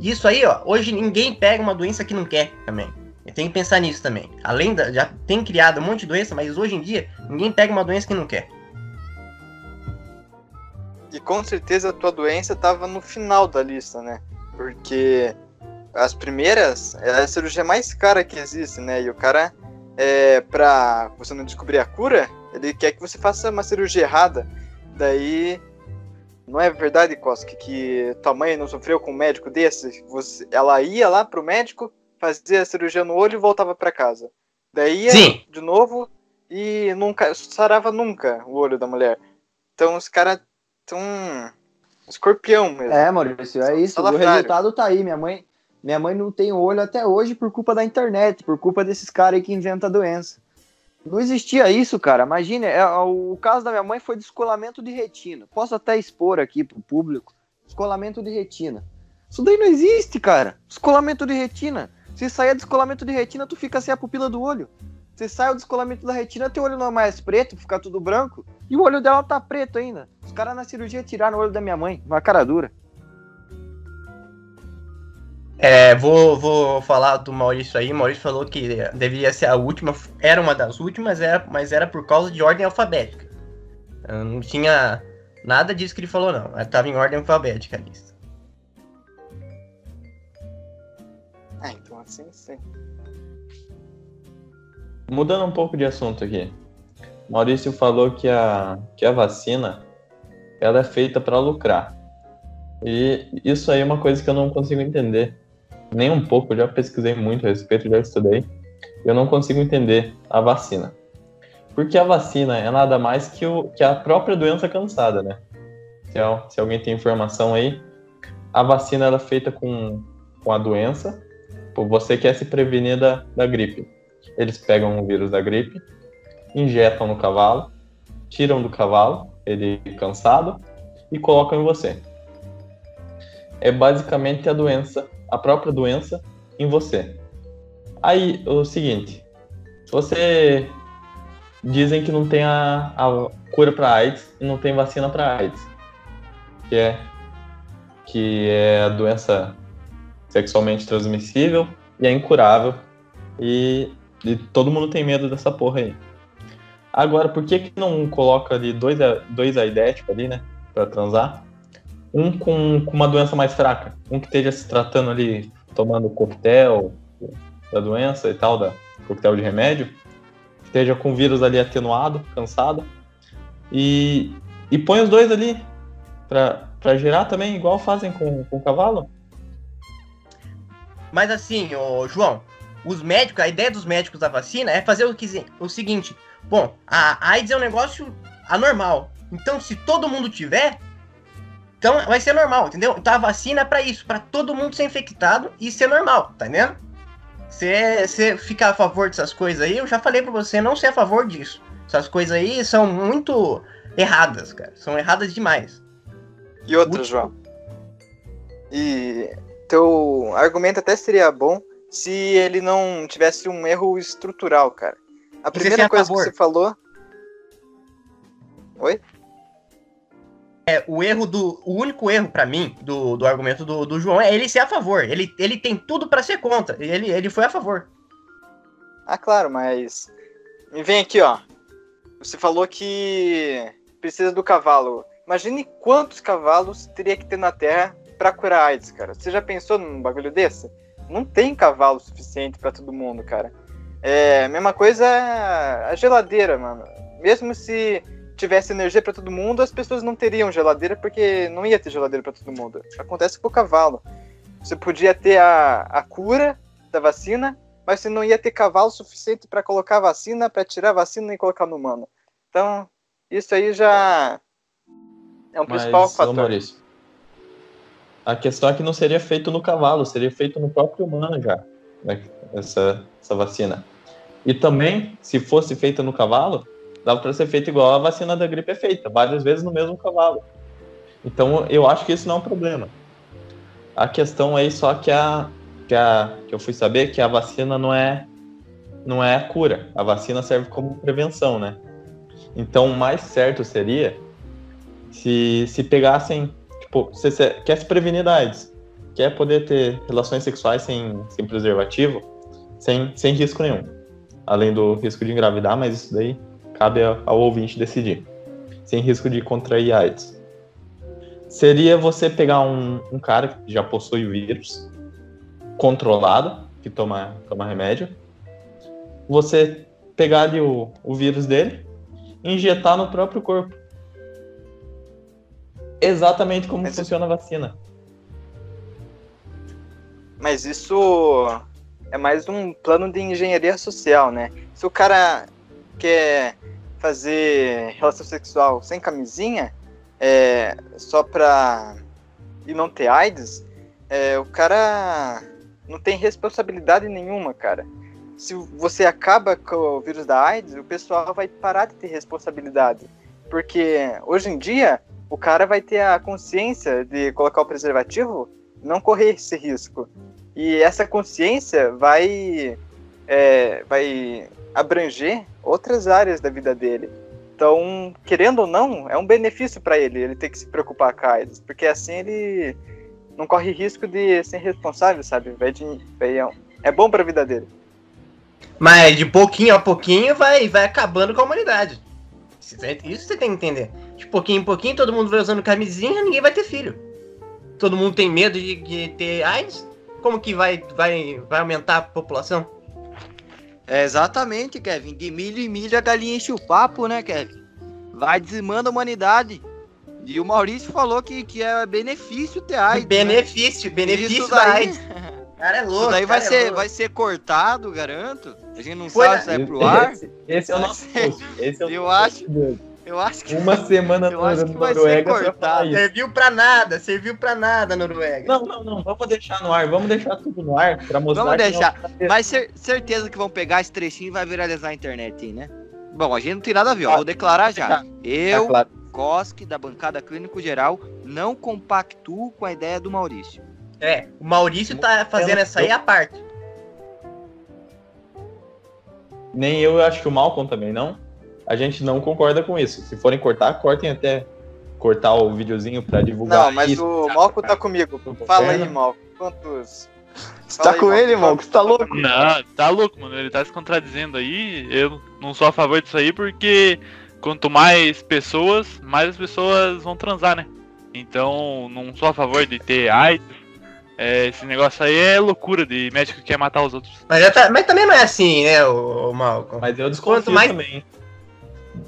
Isso aí, ó, hoje ninguém pega uma doença que não quer também. Tem que pensar nisso também. Além da. Já tem criado um monte de doença, mas hoje em dia ninguém pega uma doença que não quer. E com certeza a tua doença estava no final da lista, né? Porque as primeiras é a cirurgia mais cara que existe, né? E o cara, é, pra você não descobrir a cura, ele quer que você faça uma cirurgia errada. Daí. Não é verdade, Koski, que tua mãe não sofreu com um médico desse? Você, ela ia lá pro médico, fazia a cirurgia no olho e voltava para casa. Daí ia Sim. de novo e nunca sarava nunca o olho da mulher. Então os caras tão escorpião mesmo. É, Maurício, é isso. O resultado tá aí. Minha mãe, minha mãe não tem olho até hoje por culpa da internet, por culpa desses caras aí que inventam a doença. Não existia isso, cara. Imagine, é, o caso da minha mãe foi descolamento de retina. Posso até expor aqui pro público. Descolamento de retina. Isso daí não existe, cara. Descolamento de retina. Se sair descolamento de retina, tu fica sem a pupila do olho. Se sai o descolamento da retina, teu olho não é mais preto, fica tudo branco. E o olho dela tá preto ainda. Os caras na cirurgia tiraram o olho da minha mãe. Uma cara dura. É, vou, vou falar do Maurício aí. O Maurício falou que deveria ser a última, era uma das últimas, era, mas era por causa de ordem alfabética. Não tinha nada disso que ele falou, não. Estava em ordem alfabética a lista. Ah, então assim sim. Mudando um pouco de assunto aqui. Maurício falou que a, que a vacina ela é feita para lucrar. E isso aí é uma coisa que eu não consigo entender nem um pouco, eu já pesquisei muito a respeito, já estudei. Eu não consigo entender a vacina. Porque a vacina é nada mais que, o, que a própria doença cansada, né? Se, se alguém tem informação aí, a vacina é feita com, com a doença. Você quer se prevenir da, da gripe. Eles pegam o vírus da gripe, injetam no cavalo, tiram do cavalo, ele cansado, e colocam em você. É basicamente a doença a própria doença em você. Aí, o seguinte, você dizem que não tem a, a cura para AIDS e não tem vacina para AIDS, que é que é a doença sexualmente transmissível e é incurável e, e todo mundo tem medo dessa porra aí. Agora, por que que não coloca ali dois, dois aidéticos ali, né, para transar? Um com, com uma doença mais fraca, um que esteja se tratando ali, tomando coquetel da doença e tal, da coquetel de remédio, esteja com o vírus ali atenuado, cansado, e, e põe os dois ali para gerar também, igual fazem com, com o cavalo. Mas assim, ô, João, os médicos, a ideia dos médicos da vacina é fazer o, que, o seguinte: bom, a AIDS é um negócio anormal. Então, se todo mundo tiver, então vai ser normal, entendeu? Então a vacina é pra isso, para todo mundo ser infectado e ser normal, tá entendendo? Você ficar a favor dessas coisas aí, eu já falei pra você não ser a favor disso. Essas coisas aí são muito erradas, cara. São erradas demais. E outra, muito... João. E teu argumento até seria bom se ele não tivesse um erro estrutural, cara. A primeira coisa que você falou. Oi? É, o erro do. O único erro para mim do, do argumento do, do João é ele ser a favor. Ele, ele tem tudo para ser contra. Ele, ele foi a favor. Ah, claro, mas. Me vem aqui, ó. Você falou que precisa do cavalo. Imagine quantos cavalos teria que ter na Terra para curar AIDS, cara. Você já pensou num bagulho desse? Não tem cavalo suficiente para todo mundo, cara. É, mesma coisa a geladeira, mano. Mesmo se tivesse energia para todo mundo, as pessoas não teriam geladeira porque não ia ter geladeira para todo mundo. Acontece com o cavalo. Você podia ter a, a cura da vacina, mas você não ia ter cavalo suficiente para colocar a vacina, para tirar a vacina e colocar no humano. Então, isso aí já é um principal mas, fator. Maurício, a questão é que não seria feito no cavalo, seria feito no próprio humano já, né, essa, essa vacina. E também, se fosse feita no cavalo, dava para ser feito igual a vacina da gripe é feita, várias vezes no mesmo cavalo. Então eu acho que isso não é um problema. A questão aí só que a que, a, que eu fui saber que a vacina não é não é a cura. A vacina serve como prevenção, né? Então mais certo seria se, se pegassem, tipo, quer se prevenir da AIDS, quer poder ter relações sexuais sem, sem preservativo, sem, sem risco nenhum. Além do risco de engravidar, mas isso daí cabe ao ouvinte decidir, sem risco de contrair AIDS. Seria você pegar um, um cara que já possui o vírus, controlado, que toma, toma remédio, você pegar ali o, o vírus dele e injetar no próprio corpo. Exatamente como Mas... funciona a vacina. Mas isso é mais um plano de engenharia social, né? Se o cara quer fazer relação sexual sem camisinha, é, só pra. e não ter AIDS, é, o cara não tem responsabilidade nenhuma, cara. se você acaba com o vírus da AIDS, o pessoal vai parar de ter responsabilidade. Porque hoje em dia, o cara vai ter a consciência de colocar o preservativo, não correr esse risco. E essa consciência vai, é, vai abranger outras áreas da vida dele. Então, querendo ou não, é um benefício para ele, ele ter que se preocupar com a AIDS, porque assim ele não corre risco de ser responsável, sabe? Vai de, vai, é bom para a vida dele. Mas de pouquinho a pouquinho vai, vai acabando com a humanidade. Isso você tem que entender. De pouquinho em pouquinho, todo mundo vai usando camisinha, ninguém vai ter filho. Todo mundo tem medo de, de ter AIDS. Como que vai, vai, vai aumentar a população? É exatamente, Kevin. De milho em milho a galinha enche o papo, né, Kevin? Vai dizimando a humanidade. E o Maurício falou que, que é benefício ter AIDS. Benefício, né? benefício da AIDS. Cara é louco. Isso daí vai, é ser, é vai ser cortado, garanto. A gente não Foi, sabe se é pro ar. Esse, esse é o nosso. Esse é o eu acho. Eu acho que. Uma semana eu acho que vai Noruega, ser cortado. Serviu pra nada, serviu pra nada, Noruega. Não, não, não. Vamos deixar no ar. Vamos deixar tudo no ar pra mostrar. Vamos deixar. Mas cer certeza que vão pegar esse trechinho e vai viralizar a internet, né? Bom, a gente não tem nada a ver, ó. Vou declarar já. Tá. Eu, tá Koski, da bancada Clínico Geral, não compactuo com a ideia do Maurício. É, o Maurício tá fazendo essa aí à parte. Nem eu, eu acho que o Malcolm também não. A gente não concorda com isso. Se forem cortar, cortem até cortar o videozinho para divulgar. Não, mas isso, o Malcolm tá comigo. Fala aí, Malcolm. Quantos. Você tá aí, com ele, Malcolm? Você tá louco? Não, tá louco, mano. Ele tá se contradizendo aí. Eu não sou a favor disso aí porque quanto mais pessoas, mais as pessoas vão transar, né? Então, não sou a favor de ter AIDS, é, esse negócio aí é loucura de médico que quer matar os outros. Mas, tá, mas também não é assim, né, o, o Malcolm? Mas eu desconfio mais... também.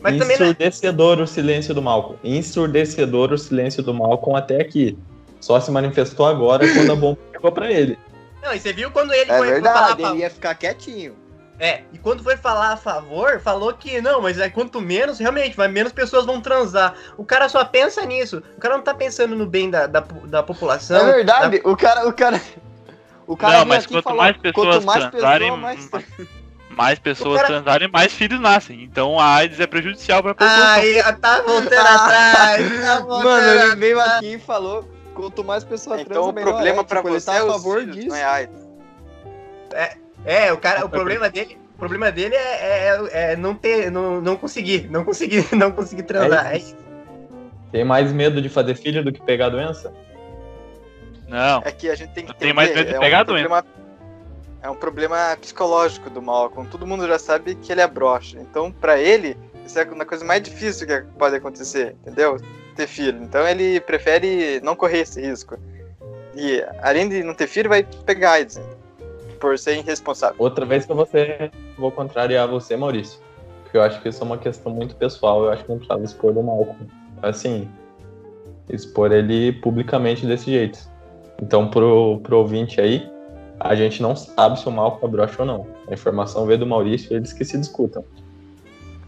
Mas é- Ensurdecedor também... o silêncio do Malcolm. Ensurdecedor o silêncio do Malcolm até aqui. Só se manifestou agora quando a bomba chegou pra ele. Não, e você viu quando ele é foi verdade, falar... ele ia ficar quietinho. É, e quando foi falar a favor, falou que não, mas é quanto menos, realmente, vai menos pessoas vão transar. O cara só pensa nisso. O cara não tá pensando no bem da, da, da população. É verdade, da... o cara, o cara. O cara não, mas quanto falou, mais pessoas quanto mais transarem, pessoa, mais... mais pessoas cara... transarem, mais filhos nascem. Então a AIDS é prejudicial pra população. Ai, tá voltando atrás. Tá voltando Mano, ele veio aqui e falou: quanto mais pessoas então, transam, melhor. Então o problema é, pra tipo, você tá é a favor filhos, disso. Não é AIDS. É, é, o cara, o problema dele, o problema dele é, é, é, não ter, não, não conseguir, não conseguir, não conseguir transar. É tem mais medo de fazer filho do que pegar a doença? Não. É que a gente tem que ter mais medo de é pegar um a doença. Problema, é um problema psicológico do Malcolm. Todo mundo já sabe que ele é broxa. Então, para ele, isso é a coisa mais difícil que pode acontecer, entendeu? Ter filho. Então, ele prefere não correr esse risco. E, além de não ter filho, vai pegar AIDS por ser irresponsável. Outra vez que você vou contrariar você, Maurício. Porque eu acho que isso é uma questão muito pessoal. Eu acho que não precisava expor o Malcolm. Assim, expor ele publicamente desse jeito. Então, pro, pro ouvinte aí, a gente não sabe se o Malcolm é broxa ou não. A informação veio do Maurício e eles que se discutam.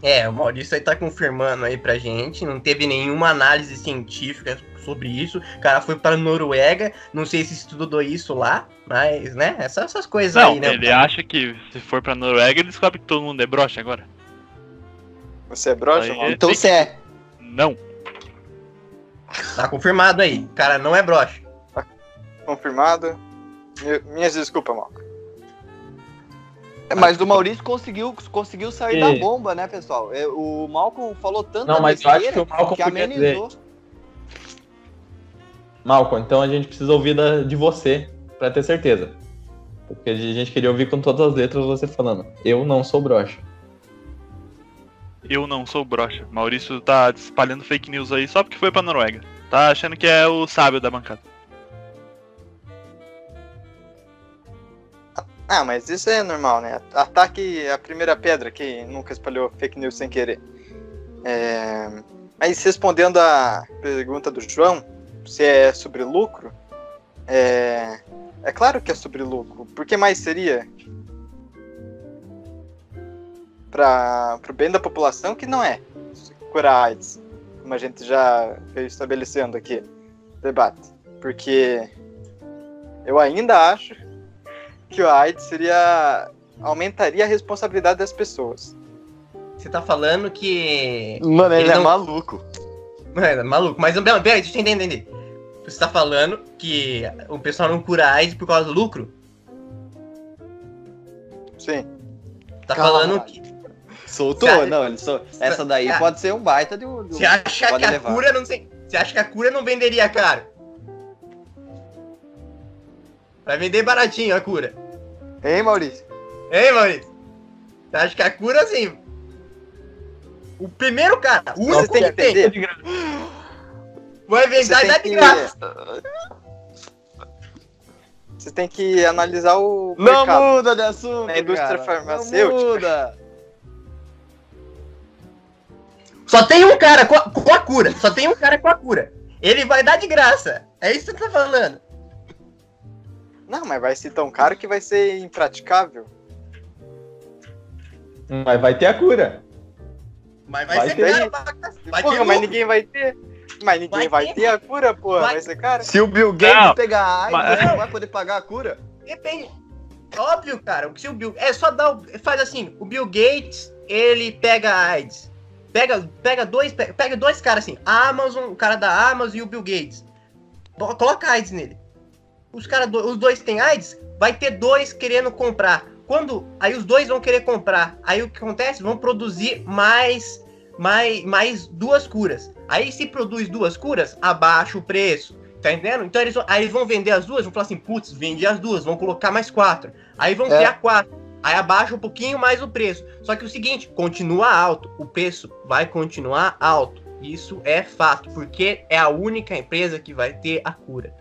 É, o Maurício aí tá confirmando aí pra gente, não teve nenhuma análise científica sobre isso. O cara foi para Noruega, não sei se estudou isso lá, mas, né, essas, essas coisas não, aí, né? Ele acha que se for pra Noruega, ele descobre que todo mundo é broxa agora. Você é broxa, mano? Então você é. Não. Tá confirmado aí. O cara não é broxa. Tá confirmado. Minhas desculpas, Malco. É, mas o Maurício conseguiu, conseguiu sair e... da bomba, né, pessoal? É, o Malcolm falou tanto Não, mas eu acho que o Malcolm que amenizou. Dizer. Malcolm, então a gente precisa ouvir da, de você para ter certeza. Porque a gente queria ouvir com todas as letras você falando. Eu não sou broxa. Eu não sou broxa. Maurício tá espalhando fake news aí só porque foi pra Noruega. Tá achando que é o sábio da bancada. Ah, mas isso é normal, né? Ataque a primeira pedra que nunca espalhou fake news sem querer. É... Mas respondendo a pergunta do João, se é sobre lucro, é, é claro que é sobre lucro. Por que mais seria? Para o bem da população, que não é curar AIDS, como a gente já veio estabelecendo aqui debate. Porque eu ainda acho que o AIDS seria aumentaria a responsabilidade das pessoas. Você tá falando que. Mano, ele, Ele é não- maluco. É, maluco, mas peraí, deixa eu entender, entender. Você tá falando que o pessoal não cura AIDS por causa do lucro? Sim. Tá Caralho. falando que. Soltou? Acha- Não, ele sol... essa daí Ah. pode ser um baita de um. de um- Você acha pode que a levar. cura não sei. Você acha que a cura não venderia caro? Vai vender baratinho a cura. Hein, Maurício? Hein, Maurício? Você acha que a cura, assim. O primeiro cara, único tem que entender. vai e tem dar de graça. Você tem que analisar o Não mercado. muda de assunto. Na indústria cara. farmacêutica. Não muda. Só tem um cara com a, com a cura. Só tem um cara com a cura. Ele vai dar de graça. É isso que você tá falando. Não, mas vai ser tão caro que vai ser impraticável. Mas vai ter a cura. Mas vai, Vai ser ter. caro. Vai, vai Porra, ter mas ninguém vai ter. Mas ninguém vai, Vai ter. ter. a cura, porra. Vai- Vai, ser caro. Se o Bill Gates Não, pegar AIDS, mas- ele não vai poder pagar a cura. Depende. Óbvio, cara. Se o Bill, é só dar. o- Faz assim. O Bill Gates, ele pega a AIDS. Pega, pega dois, pega, pega dois caras assim. A Amazon, o cara da Amazon e o Bill Gates. Coloca a AIDS nele. Os cara, os dois têm AIDS, vai ter dois querendo comprar. Quando aí os dois vão querer comprar, aí o que acontece? Vão produzir mais mais mais duas curas. Aí se produz duas curas, abaixa o preço. Tá entendendo? Então eles aí eles vão vender as duas, vão falar assim, putz, vende as duas, vão colocar mais quatro. Aí vão É. criar quatro. Aí abaixa um pouquinho mais o preço. Só que o seguinte, continua alto. O preço vai continuar alto. Isso é fato, porque é a única empresa que vai ter a cura.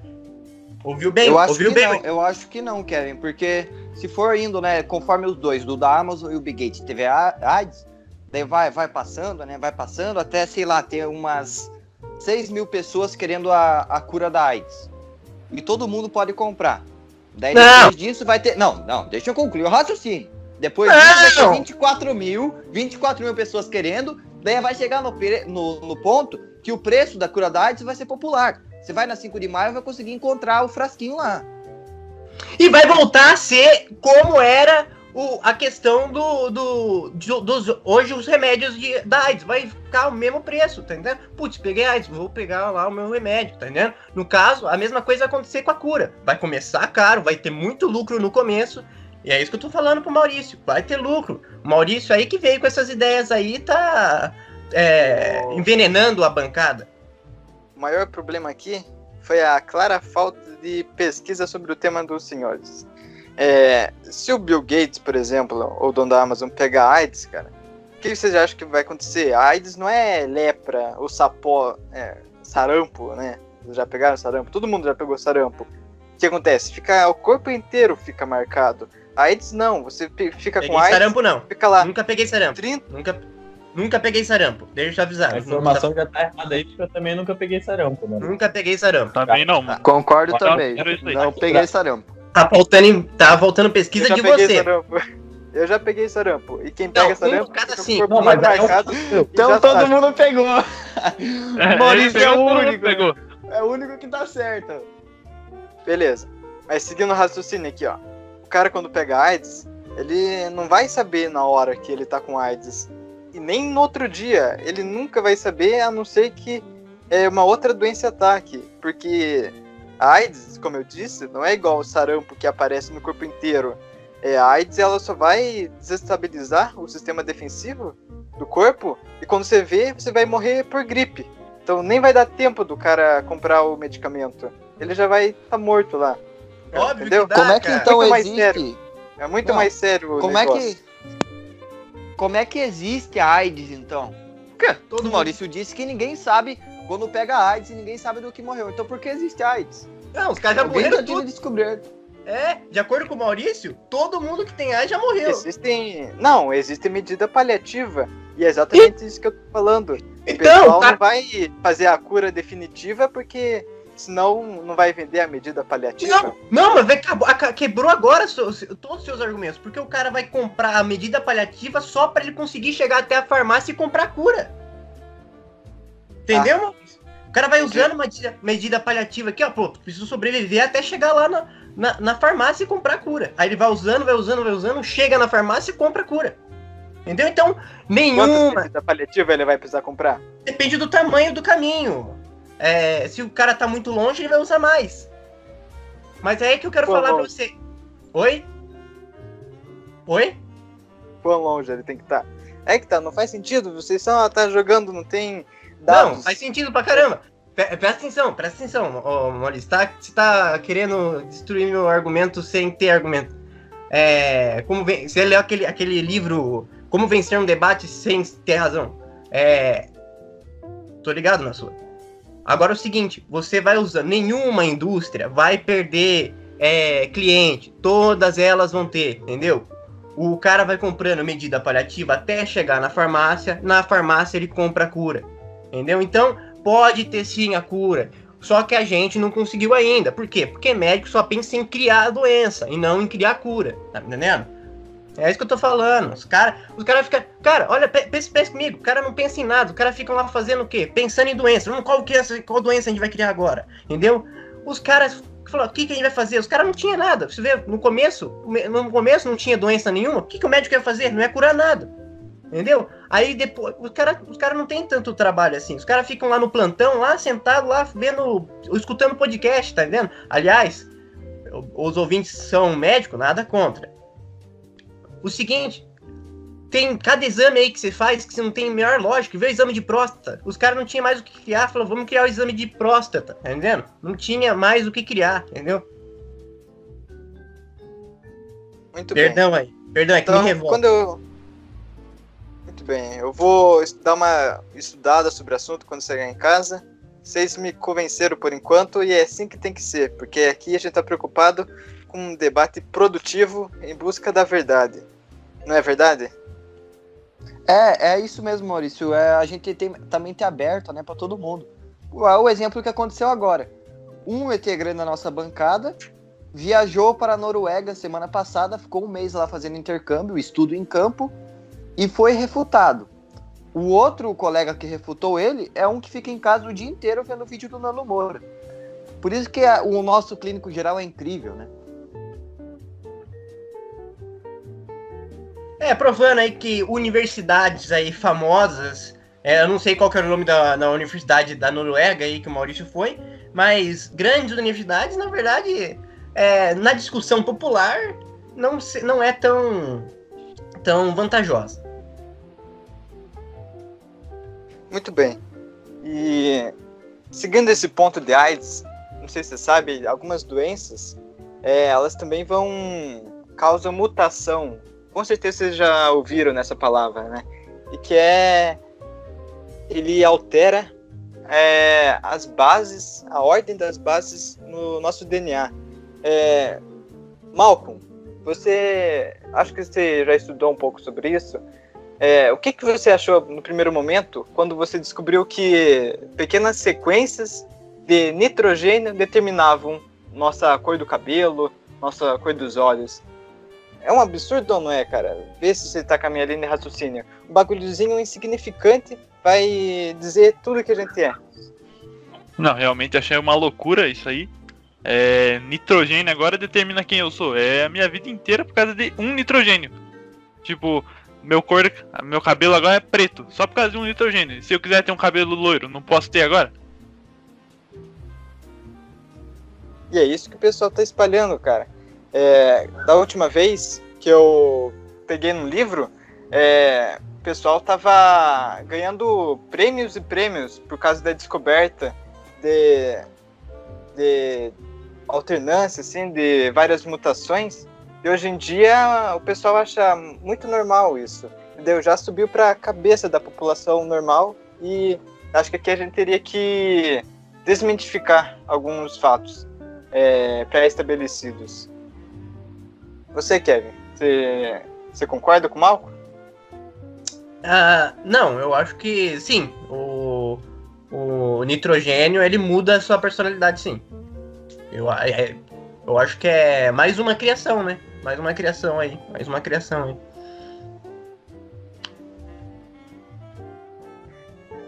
Ouviu bem? eu acho Ouviu que bem? não, eu acho que não, Kevin, porque se for indo, né, conforme os dois, do da Amazon e o Bill Gates teve a AIDS, daí vai, vai passando, né, vai passando até, sei lá, ter umas 6 mil pessoas querendo a, a cura da AIDS. E todo mundo pode comprar. Daí Não. depois disso vai ter... Não, não, deixa eu concluir o raciocínio. Depois Não. disso vai ter 24 mil, 24 mil pessoas querendo, daí vai chegar no, no, no ponto que o preço da cura da AIDS vai ser popular. Você vai na 5 de maio vai conseguir encontrar o frasquinho lá. E vai voltar a ser como era o, a questão do, do, de- dos. Hoje os remédios de, da AIDS. Vai ficar o mesmo preço, tá entendendo? Putz, peguei AIDS, vou pegar lá o meu remédio, tá entendendo? No caso, a mesma coisa vai acontecer com a cura. Vai começar caro, vai ter muito lucro no começo. E é isso que eu tô falando pro Maurício. Vai ter lucro. O Maurício aí que veio com essas ideias aí, tá é, envenenando a bancada. O maior problema aqui foi a clara falta de pesquisa sobre o tema dos senhores. É, se o Bill Gates, por exemplo, ou o dono da Amazon, pegar AIDS, cara, o que vocês acham que vai acontecer? A AIDS não é lepra ou sapó, é, sarampo, né? Vocês já pegaram sarampo? Todo mundo já pegou sarampo. O que acontece? Fica, o corpo inteiro fica marcado. A AIDS não, você fica Peguei com AIDS, sarampo, não. fica lá Nunca peguei sarampo. 30, Nunca, nunca peguei sarampo. Deixa eu te avisar. A informação já tá errada aí, porque eu também nunca peguei sarampo, mano. Nunca peguei sarampo. Também não, mano. Concordo Agora também. eu. Não peguei sarampo. Tá faltando, tá faltando eu pesquisa já de peguei você. sarampo. Eu já peguei sarampo. E quem Não, pega um sarampo cada corpo Não, mas é um- marcado. e Então todo sabe. mundo pegou. É, Maurício é o único. Pegou. É o único que tá certo. Beleza. Mas seguindo o raciocínio aqui, ó. O cara quando pega AIDS, ele não vai saber na hora que ele tá com AIDS. E nem no outro dia. Ele nunca vai saber, a não ser que é, uma outra doença ataque. Porque a AIDS, como eu disse, não é igual o sarampo que aparece no corpo inteiro. É, a AIDS ela só vai desestabilizar o sistema defensivo do corpo. E quando você vê, você vai morrer por gripe. Então nem vai dar tempo do cara comprar o medicamento. Ele já vai estar tá morto lá. Óbvio Entendeu? que dá, Como é que cara. então Muito mais existe? É muito Não. mais sério o Como é negócio. que. Como é que existe a AIDS então? Porque Todo o mundo- Maurício disse que ninguém sabe quando pega AIDS e ninguém sabe do que morreu. Então por que existe AIDS? Não, os caras já Alguém morreram tudo. descoberto. É, de acordo com o Maurício, todo mundo que tem AIDS já morreu. Existem. Não, existe medida paliativa. E é exatamente isso que eu tô falando. O Então, pessoal o cara- não vai fazer a cura definitiva porque senão não vai vender a medida paliativa. Não, não, mas acabou- aca- quebrou agora todos os seus argumentos. Porque o cara vai comprar a medida paliativa só pra ele conseguir chegar até a farmácia e comprar a cura. Entendeu, Maurício? O cara vai usando uma medida, medida paliativa aqui, ó, pô, preciso sobreviver até chegar lá na, na, na farmácia e comprar a cura. Aí ele vai usando, vai usando, vai usando, chega na farmácia e compra a cura. Entendeu? Então, nenhuma. Quantas da paliativa ele vai precisar comprar? Depende do tamanho do caminho. É, se o cara tá muito longe, ele vai usar mais. Mas é aí que eu quero Pô, falar bom. pra você. Oi? Oi? Quão longe ele tem que estar? É que tá, não faz sentido. Vocês só tá jogando, não tem Não, dados. faz sentido pra caramba. Pre- Presta atenção, presta atenção, Maurício. Tá, você tá querendo destruir meu argumento sem ter argumento. É, como ven- você leu aquele, aquele livro Como Vencer um Debate Sem Ter Razão. É, tô ligado na sua. Agora é o seguinte, você vai usar, nenhuma indústria vai perder é, cliente, todas elas vão ter, entendeu? O cara vai comprando medida paliativa até chegar na farmácia, na farmácia ele compra a cura, entendeu? Então, pode ter sim a cura, só que a gente não conseguiu ainda. Por quê? Porque médico só pensa em criar a doença e não em criar a cura, tá entendendo? É isso que eu tô falando. Os caras os cara ficam. Cara, olha, pe- pensa, pensa comigo. O cara não pensa em nada. Os caras ficam lá fazendo o quê? Pensando em doença. Hum, qual, é essa- qual doença a gente vai criar agora? Entendeu? Os caras falaram, o que, que a gente vai fazer? Os caras não tinham nada. Você vê, no começo, no começo não tinha doença nenhuma. O que, que o médico ia fazer? Não ia curar nada. Entendeu? Aí depois, os caras os cara não tem tanto trabalho assim. Os caras ficam lá no plantão, lá sentado, lá vendo, escutando podcast, tá entendendo? Aliás, os ouvintes são médicos, nada contra. O seguinte, tem cada exame aí que você faz que você não tem a melhor lógica. Vê o exame de próstata. Os caras não tinham mais o que criar. Falaram, vamos criar o exame de próstata. Tá entendendo? Não tinha mais o que criar, entendeu? Muito bem. Perdão aí. Perdão, é que me Então, revolta. quando eu. Muito bem, eu vou dar uma estudada sobre o assunto quando chegar em casa. Vocês me convenceram por enquanto e é assim que tem que ser, porque aqui a gente está preocupado com um debate produtivo em busca da verdade. Não é verdade? É, é isso mesmo, Maurício. É, a gente tem também ter aberto, né, para todo mundo. O, o exemplo que aconteceu agora. Um integrante da nossa bancada viajou para a Noruega semana passada, ficou um mês lá fazendo intercâmbio, estudo em campo, e foi refutado. O outro colega que refutou ele é um que fica em casa o dia inteiro vendo vídeo do Nano Moura. Por isso que a- o nosso clínico geral é incrível, né? É, provando aí que universidades aí famosas, é, eu não sei qual que era o nome da, da universidade da Noruega aí que o Maurício foi, mas grandes universidades, na verdade, é, na discussão popular, não, se- não é tão, tão vantajosa. Muito bem. E seguindo esse ponto de AIDS, não sei se você sabe, algumas doenças, é, elas também vão causam mutação. Com certeza vocês já ouviram nessa palavra, né? E que é ele altera é, as bases, a ordem das bases no nosso DNA. É, Malcolm, você acho que você já estudou um pouco sobre isso. É, o que, que você achou no primeiro momento quando você descobriu que pequenas sequências de nitrogênio determinavam nossa cor do cabelo, nossa cor dos olhos? É um absurdo ou não é, cara? Vê se você tá com a minha linha de raciocínio. Um bagulhozinho insignificante vai dizer tudo que a gente é. Não, realmente achei uma loucura isso aí. É, nitrogênio agora determina quem eu sou. É a minha vida inteira por causa de um nitrogênio. Tipo, meu cor, meu cabelo agora é preto, só por causa de um nitrogênio. Se eu quiser ter um cabelo loiro, não posso ter agora? E é isso que o pessoal tá espalhando, cara. É, da última vez que eu peguei no livro, é, o pessoal tava ganhando prêmios e prêmios por causa da descoberta de, de alternância, assim, de várias mutações. E hoje em dia o pessoal acha muito normal isso. Entendeu? Já subiu para a cabeça da população normal e acho que aqui a gente teria que desmentificar alguns fatos é, pré-estabelecidos. Você, Kevin, você, você concorda com o Malco? Ah, não, eu acho que sim. O, o nitrogênio ele muda a sua personalidade, sim. Eu, a- é- eu acho que é mais uma criação, né? Mais uma criação aí. Mais uma criação aí.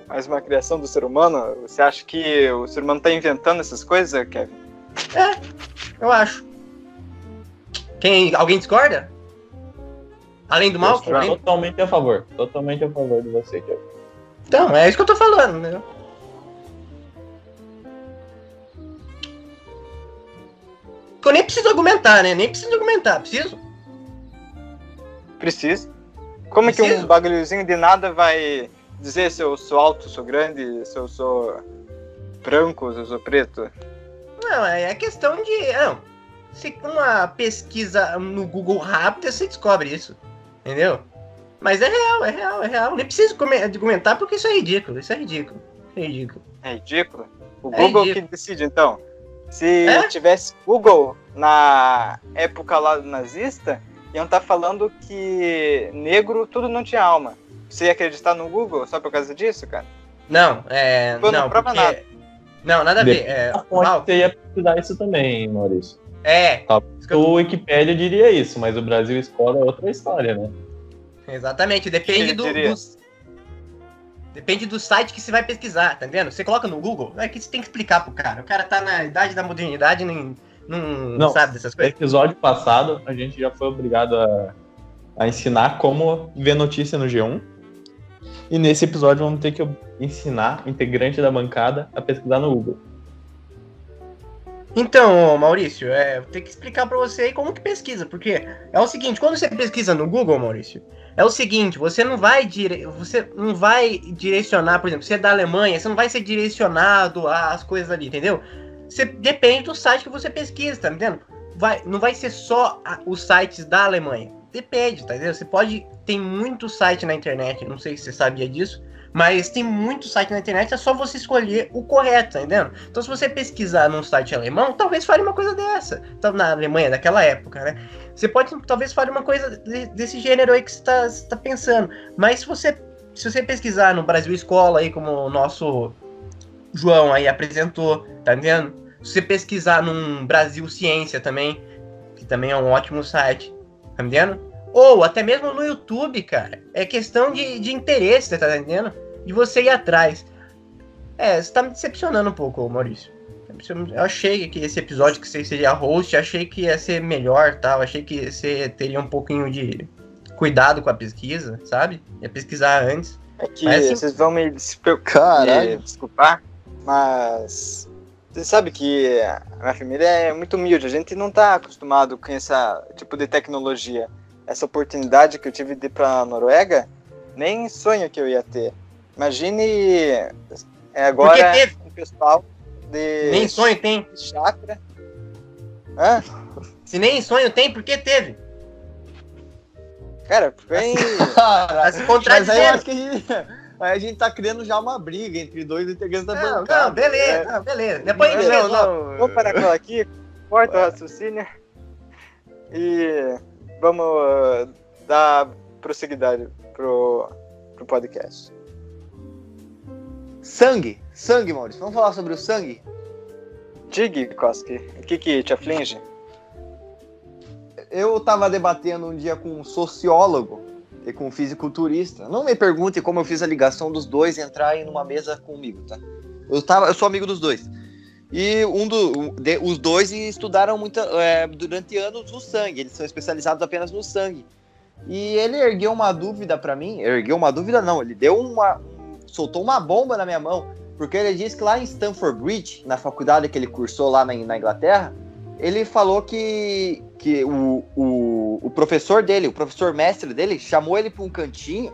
Mais uma criação do ser humano? Você acha que o ser humano está inventando essas coisas, Kevin? Eu acho. Quem, alguém discorda? Além do Malcolm? Além... Totalmente a favor. Totalmente a favor de você, Kevin. Então, é isso que eu tô falando, né? Eu nem preciso argumentar, né? Nem preciso argumentar, preciso? Preciso. Como Preciso? é que um bagulhozinho de nada vai dizer se eu sou alto, sou grande, se eu sou branco, se eu sou preto? Não, é questão de. Não. Se uma pesquisa no Google rápida, você descobre isso. Entendeu? Mas é real, é real, é real. Nem preciso comentar porque isso é ridículo. Isso é ridículo. É ridículo. É ridículo? O é Google ridículo. que decide, então. Se é? tivesse Google na época lá do nazista, iam estar tá falando que negro tudo não tinha alma. Você ia acreditar no Google só por causa disso, cara? Não, é. não, não prova porque... nada. Não, nada a ver. É, Você ia precisar isso também, Maurício. É. Tá. O Wikipedia diria isso, mas o Brasil Escola é outra história, né? Exatamente, depende do, Depende do site que você vai pesquisar, tá vendo? Você coloca no Google, é que você tem que explicar pro cara. O cara tá na idade da modernidade, nem, não, não sabe dessas coisas. No episódio passado, a gente já foi obrigado a, a ensinar como ver notícia no G1. E nesse episódio vamos ter que ensinar o integrante da bancada a pesquisar no Google. Então, Maurício, é, tem que explicar para você aí como que pesquisa, porque é o seguinte, quando você pesquisa no Google, Maurício, é o seguinte, você não vai dire... você não vai direcionar, por exemplo, você é da Alemanha, você não vai ser direcionado às coisas ali, entendeu? Você depende do site que você pesquisa, tá entendendo? Vai, não vai ser só a, os sites da Alemanha. Depende, tá entendendo? Você pode tem muito site na internet, não sei se você sabia disso, mas tem muito site na internet, é só você escolher o correto, tá entendendo? Então, se você pesquisar num site alemão, talvez fale uma coisa dessa. Então, na Alemanha daquela época, né? Você pode, talvez, fale uma coisa de, desse gênero aí que você está tá pensando. Mas se você, se você pesquisar no Brasil Escola aí, como o nosso João aí apresentou, tá entendendo? Se você pesquisar num Brasil Ciência também, que também é um ótimo site, tá entendendo? Ou até mesmo no YouTube, cara. É questão de, de interesse, tá entendendo? De você ir atrás. É, você tá me decepcionando um pouco, Maurício. Eu achei que esse episódio que você seria host, achei que ia ser melhor, tal. Achei que você teria um pouquinho de cuidado com a pesquisa, sabe? Ia pesquisar antes. É que mas, assim, vocês vão me, me desculpar, mas você sabe que a minha família é muito humilde, a gente não tá acostumado com esse tipo de tecnologia essa oportunidade que eu tive de ir pra Noruega, nem sonho que eu ia ter. Imagine é, agora o pessoal de. Nem sonho tem. Chakra. Hã? Se nem sonho tem, por que teve? Cara, vem. tá se contradizendo. Mas aí eu acho que a gente, aí a gente tá criando já uma briga entre dois integrantes da não, bancada. Não, beleza, é. não, beleza. Depois não, não, não. Vamos parar com ela aqui, corta o raciocínio. E vamos uh, dar prosseguidade pro, pro podcast. Sangue, sangue, Maurício. Vamos falar sobre o sangue? Diga, Koski, o que que te aflige? Eu estava debatendo um dia com um sociólogo e com um fisiculturista. Não me pergunte como eu fiz a ligação dos dois entrarem numa mesa comigo, tá? Eu, tava, eu sou amigo dos dois. E um do, de, os dois estudaram muito, é, durante anos o sangue, eles são especializados apenas no sangue. E ele ergueu uma dúvida para mim, ergueu uma dúvida não, ele deu uma, soltou uma bomba na minha mão, porque ele disse que lá em Stanford Bridge, na faculdade que ele cursou lá na, na Inglaterra, ele falou que, que o, o, o professor dele, o professor mestre dele, chamou ele para um cantinho,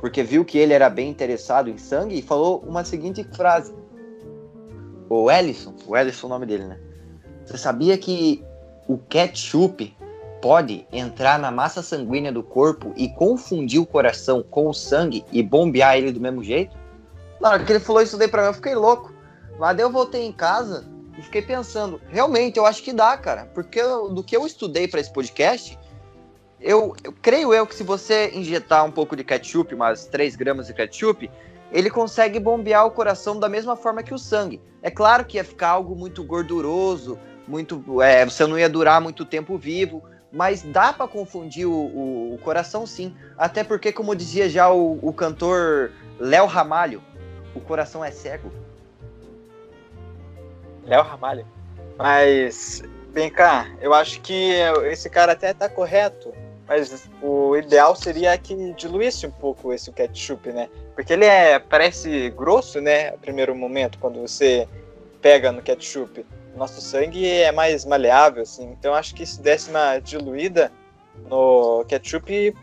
porque viu que ele era bem interessado em sangue, e falou uma seguinte frase o Ellison, o Ellison é o nome dele, né? Você sabia que o ketchup pode entrar na massa sanguínea do corpo e confundir o coração com o sangue e bombear ele do mesmo jeito? Na hora que ele falou isso daí pra mim, eu fiquei louco. Mas daí eu voltei em casa e fiquei pensando, realmente, eu acho que dá, cara. Porque eu, do que eu estudei para esse podcast, eu, eu, creio eu que se você injetar um pouco de ketchup, umas 3 gramas de ketchup, ele consegue bombear o coração da mesma forma que o sangue. É claro que ia ficar algo muito gorduroso, muito, é, você não ia durar muito tempo vivo, mas dá para confundir o, o, o, coração sim. Até porque, como dizia já o, o cantor Léo Ramalho, o coração é cego. Léo Ramalho. Mas Vem cá, eu acho que esse cara até tá correto, mas o ideal seria que diluísse um pouco esse ketchup, né? Porque ele é parece grosso, né, a primeiro momento quando você pega no ketchup. Nosso sangue é mais maleável assim. Então acho que se desse uma diluída no ketchup,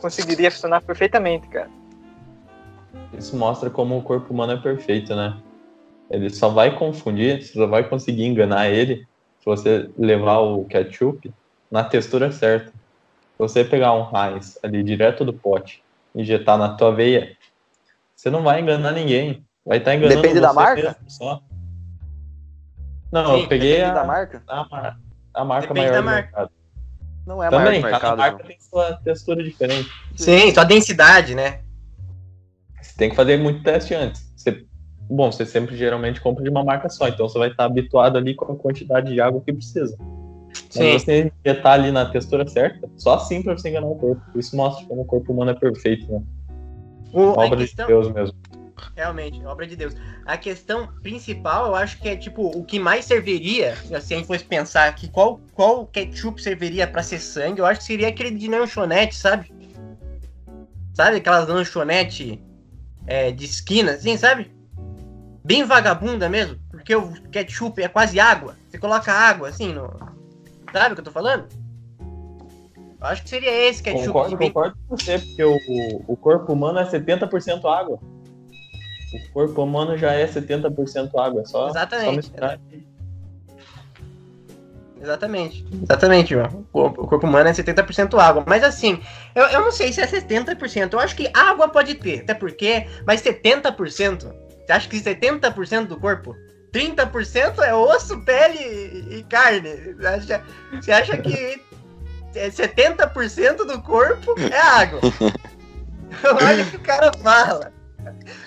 conseguiria funcionar perfeitamente, cara. Isso mostra como o corpo humano é perfeito, né? Ele só vai confundir, você só vai conseguir enganar ele se você levar o ketchup na textura certa. Se você pegar um Heinz ali direto do pote, injetar na tua veia, você não vai enganar ninguém. Vai estar tá enganando Depende da marca? só. Não, Sim, eu peguei a, da marca? A, a marca depende maior da do marca. mercado. Não é Também, maior cada mercado. marca não. tem sua textura diferente. Sim, sua densidade, né? Você tem que fazer muito teste antes. Você, bom, você sempre geralmente compra de uma marca só, então você vai estar habituado ali com a quantidade de água que precisa. Sim. Mas você injetar ali na textura certa, só assim pra você enganar o corpo. Isso mostra como o corpo humano é perfeito, né? O, Obra questão, de Deus mesmo. Realmente, obra de Deus. A questão principal, eu acho que é tipo o que mais serviria, se a gente fosse pensar que qual, qual ketchup serviria pra ser sangue, eu acho que seria aquele de lanchonete, sabe? Sabe aquelas lanchonete é, de esquina, assim, sabe? Bem vagabunda mesmo, porque o ketchup é quase água. Você coloca água assim no. Sabe o que eu tô falando? Eu acho que seria esse ketchup. Concordo, bem- concordo com você, porque o, o corpo humano é 70% água. O corpo humano já é 70% água, é só, Exatamente. só misturar. Exatamente. Exatamente, João. O o corpo humano é 70% água. Mas assim, eu, eu não sei se é 70%. Eu acho que água pode ter, até porque, mas 70%? Você acha que 70% do corpo? 30% é osso, pele e- carne. Você acha, você acha que é 70% do corpo é água? Olha o que o cara fala.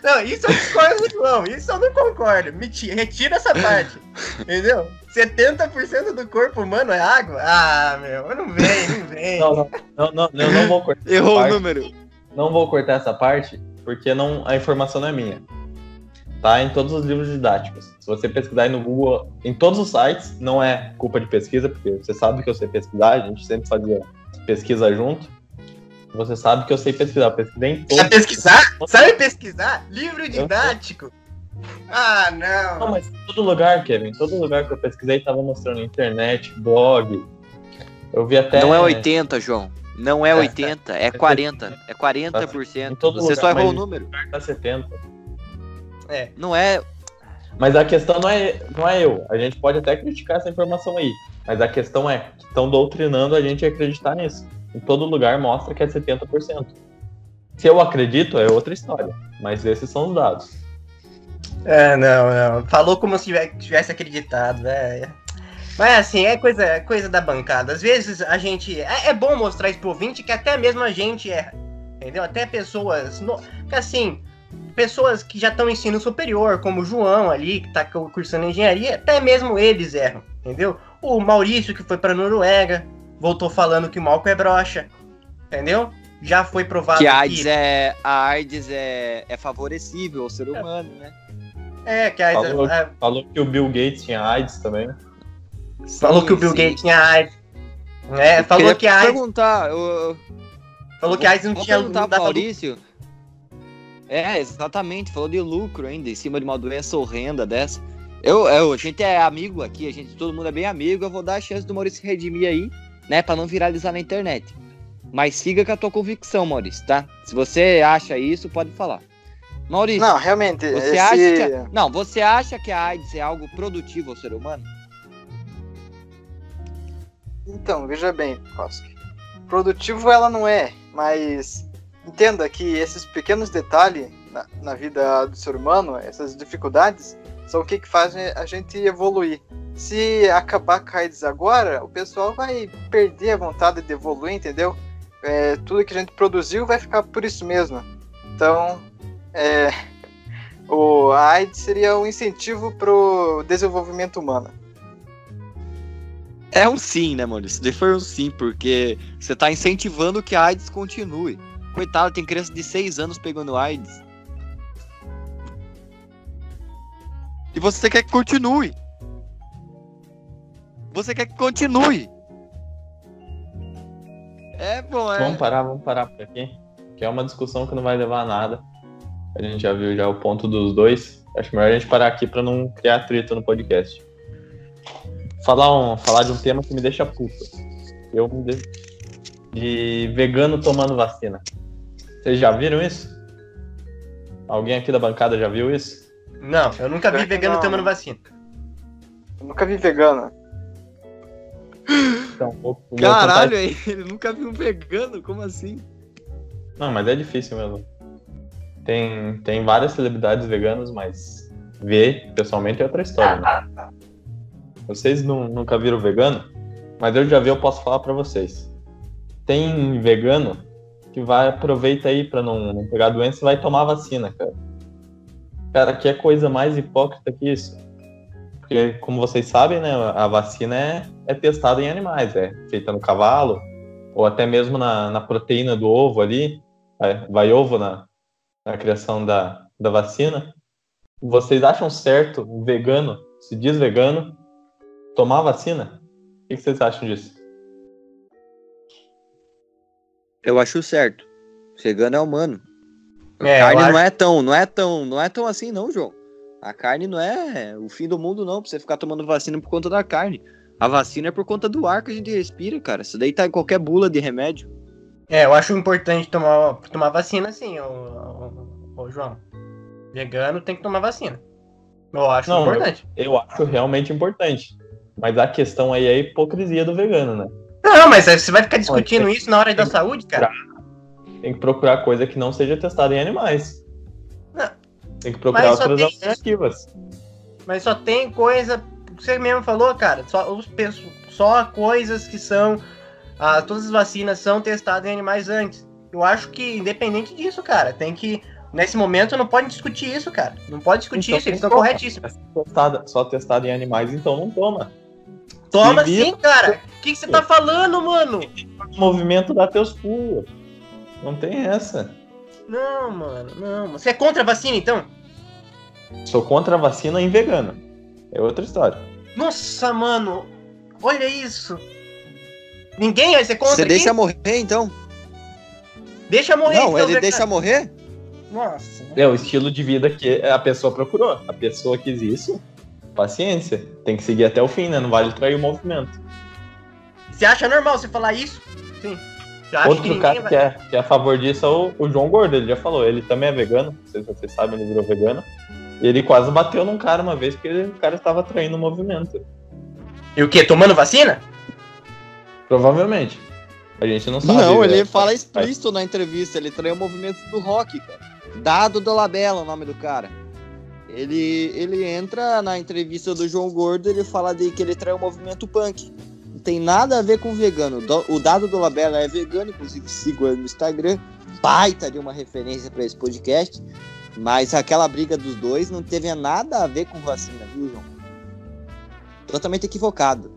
Não, isso eu discordo do João. Isso eu não concordo. Me ti- retira essa parte. Entendeu? 70% do corpo humano é água? Ah, meu, não vem, não vem. Não, não, não, não, eu não vou cortar. essa Errou o número. Não vou cortar essa parte, porque não, a informação não é minha. Tá em todos os livros didáticos. Se você pesquisar aí no Google, em todos os sites, não é culpa de pesquisa, porque você sabe que eu sei pesquisar, a gente sempre fazia pesquisa junto. Você sabe que eu sei pesquisar, eu pesquisei em todos. Sabe pesquisar? Sabe pesquisar? Livro didático? Ah, Não, não. mas em todo lugar, Kevin, em todo lugar que eu pesquisei tava mostrando internet, blog. Eu vi até. Não é 80, João. Não é É, 80, é 40. É Em 40%. todo Você lugar, só errou o número. Tá 70. Não é. Mas a questão não é, não é eu. A gente pode até criticar essa informação aí. Mas a questão é que estão doutrinando a gente a acreditar nisso. Em todo lugar mostra que é 70%. Se eu acredito, é outra história. Mas esses são os dados. Ah, não, não. Falou como se tivesse- acreditado, velho. Mas assim, é coisa, é coisa da bancada. Às vezes a gente. É, é bom mostrar isso pro ouvinte que até mesmo a gente erra. Entendeu? Até pessoas. No, que assim, pessoas que já estão em ensino superior, como o João ali, que tá cu- cursando engenharia, até mesmo eles erram. Entendeu? O Maurício, que foi pra Noruega, voltou falando que o Malco é brocha. Entendeu? Já foi provado Que a AIDS é. A AIDS é, é favorecível ao ser humano, né? É, que a AIDS Falou, é- falou que o Bill Gates tinha AIDS também. Falou Sim, que o Bill sim. Gates tinha AIDS. É, Eu falou que a AIDS, perguntar, eu, eu- falou que a AIDS não vou tinha perguntar não pro dava lucro. É, exatamente, falou de lucro ainda, em cima de uma doença horrenda dessa. Eu, eu, a gente é amigo aqui, a gente, todo mundo é bem amigo, eu vou dar a chance do Maurício se redimir aí, né, pra não viralizar na internet. Mas siga com a tua convicção, Maurício, tá? Se você acha isso, pode falar. Maurício, Não, realmente, você esse... acha que. Não, você acha que a AIDS é algo produtivo ao ser humano? Então, veja bem, Koski. Produtivo ela não é, mas entenda que esses pequenos detalhes na, na vida do ser humano, essas dificuldades, são o que, que fazem a gente evoluir. Se acabar com a AIDS agora, o pessoal vai perder a vontade de evoluir, entendeu? É, tudo que a gente produziu vai ficar por isso mesmo. Então, é, o a AIDS seria um incentivo para o desenvolvimento humano. É um sim, né, Maurício? Se for um sim, porque você tá incentivando que a AIDS continue. Coitado, tem criança de 6 anos pegando AIDS. E você quer que continue. Você quer que continue. É bom, é. Vamos parar, vamos parar por aqui. Que é uma discussão que não vai levar a nada. A gente já viu já o ponto dos dois. Acho melhor a gente parar aqui pra não criar atrito no podcast. Falar, um, falar de um tema que me deixa puto. Eu me de... de vegano tomando vacina. Vocês já viram isso? Alguém aqui da bancada já viu isso? Não, eu nunca vi vegano não. tomando vacina. Eu nunca vi vegano. Então, vou- vou contar Caralho, aí, ele nunca viu um vegano, como assim? Não, mas é difícil mesmo. Tem, tem várias celebridades veganas, mas ver pessoalmente é outra história. Né? Vocês nu- nunca viram vegano? Mas eu já vi, eu posso falar pra vocês. Tem vegano que vai, aproveita aí pra não, não pegar doença e vai tomar vacina, cara. Cara, que é coisa mais hipócrita que isso. Porque, como vocês sabem, né, a vacina é, é testada em animais, é feita no cavalo, ou até mesmo na, na proteína do ovo ali, vai, vai ovo na, na criação da, da vacina. Vocês acham certo um vegano, se diz vegano, tomar vacina? O que vocês acham disso? Eu acho certo. Vegano é humano. A É, eu carne acho- não é tão, não é tão, não é tão assim não, João. A carne não é o fim do mundo não, pra você ficar tomando vacina por conta da carne. A vacina é por conta do ar que a gente respira, cara. Isso daí tá em qualquer bula de remédio. É, eu acho importante tomar, tomar vacina sim, ô, ô, ô, João. Vegano tem que tomar vacina. Eu acho Não, importante. Eu acho realmente importante. Mas a questão aí é a hipocrisia do vegano, né? Não, mas você vai ficar discutindo isso na hora da saúde, cara? Tem que procurar coisa que não seja testada em animais. Não. Tem que procurar só outras tem- alternativas. Mas só tem coisa. Você mesmo falou, cara. Só, os, só coisas que são. ah, todas as vacinas são testadas em animais antes. Eu acho que, independente disso, cara, tem que. Nesse momento não pode discutir isso, cara. Não pode discutir Então, isso, eles estão corretíssimos. É testada- só testada em animais, então não toma. Toma sim, cara. O que, você tá falando, mano? O movimento dá teus pulos. Não tem essa. Não, mano, não. Você é contra a vacina, então? Sou contra a vacina em vegano. É outra história. Nossa, mano. Olha isso. Ninguém vai ser contra Você deixa morrer então? Deixa morrer. Não, então, ele verdade. deixa morrer? Nossa. É o estilo de vida que a pessoa procurou. A pessoa quis isso. Paciência. Tem que seguir até o fim, né? Não vale trair o movimento. Você acha normal você falar isso? Sim. Que Outro ninguém cara vai... que é, que é a favor disso é o, o João Gordo. Ele já falou. Ele também é vegano. Não sei se vocês sabem, ele virou vegano. E ele quase bateu num cara uma vez porque ele- o cara estava traindo o movimento. E o quê? Tomando vacina? Provavelmente. A gente não sabe. Não, ele né? fala explícito na entrevista, ele traiu o movimento do rock, cara. Dado Dolabella, o nome do cara. Ele, ele entra na entrevista do João Gordo, ele fala de que ele traiu o movimento punk. Não tem nada a ver com vegano. Do- O Dado Dolabella é vegano, inclusive sigo ele no Instagram. Baita de uma referência para esse podcast. Mas aquela briga dos dois não teve nada a ver com vacina, viu, João? Totalmente equivocado.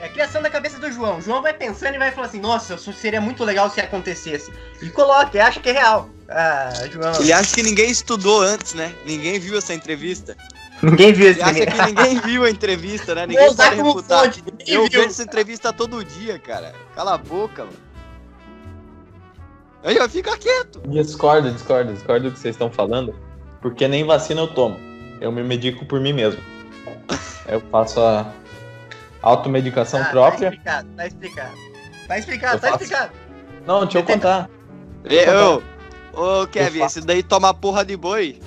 É a criação da cabeça do João. O João vai pensando e vai falar assim: Nossa, isso seria muito legal se acontecesse. E coloca, e acha que é real. Ah, João. Ele acha que ninguém estudou antes, né? Ninguém viu essa entrevista. Ninguém viu esse Ele acha que ninguém viu a entrevista, né? Ninguém pode como refutar. fonte. Ninguém Eu viu. vejo essa entrevista todo dia, cara. Cala a boca, mano. Aí eu fico quieto. Discordo, discordo, discordo do que vocês estão falando. Porque nem vacina eu tomo. Eu me medico por mim mesmo. Eu faço a automedicação Ah, Tá própria. explicado, tá explicado. Tá explicado, Eu tá faço. explicado. Não, deixa eu contar. Eu, ô, Kevin, esse daí toma porra de boi.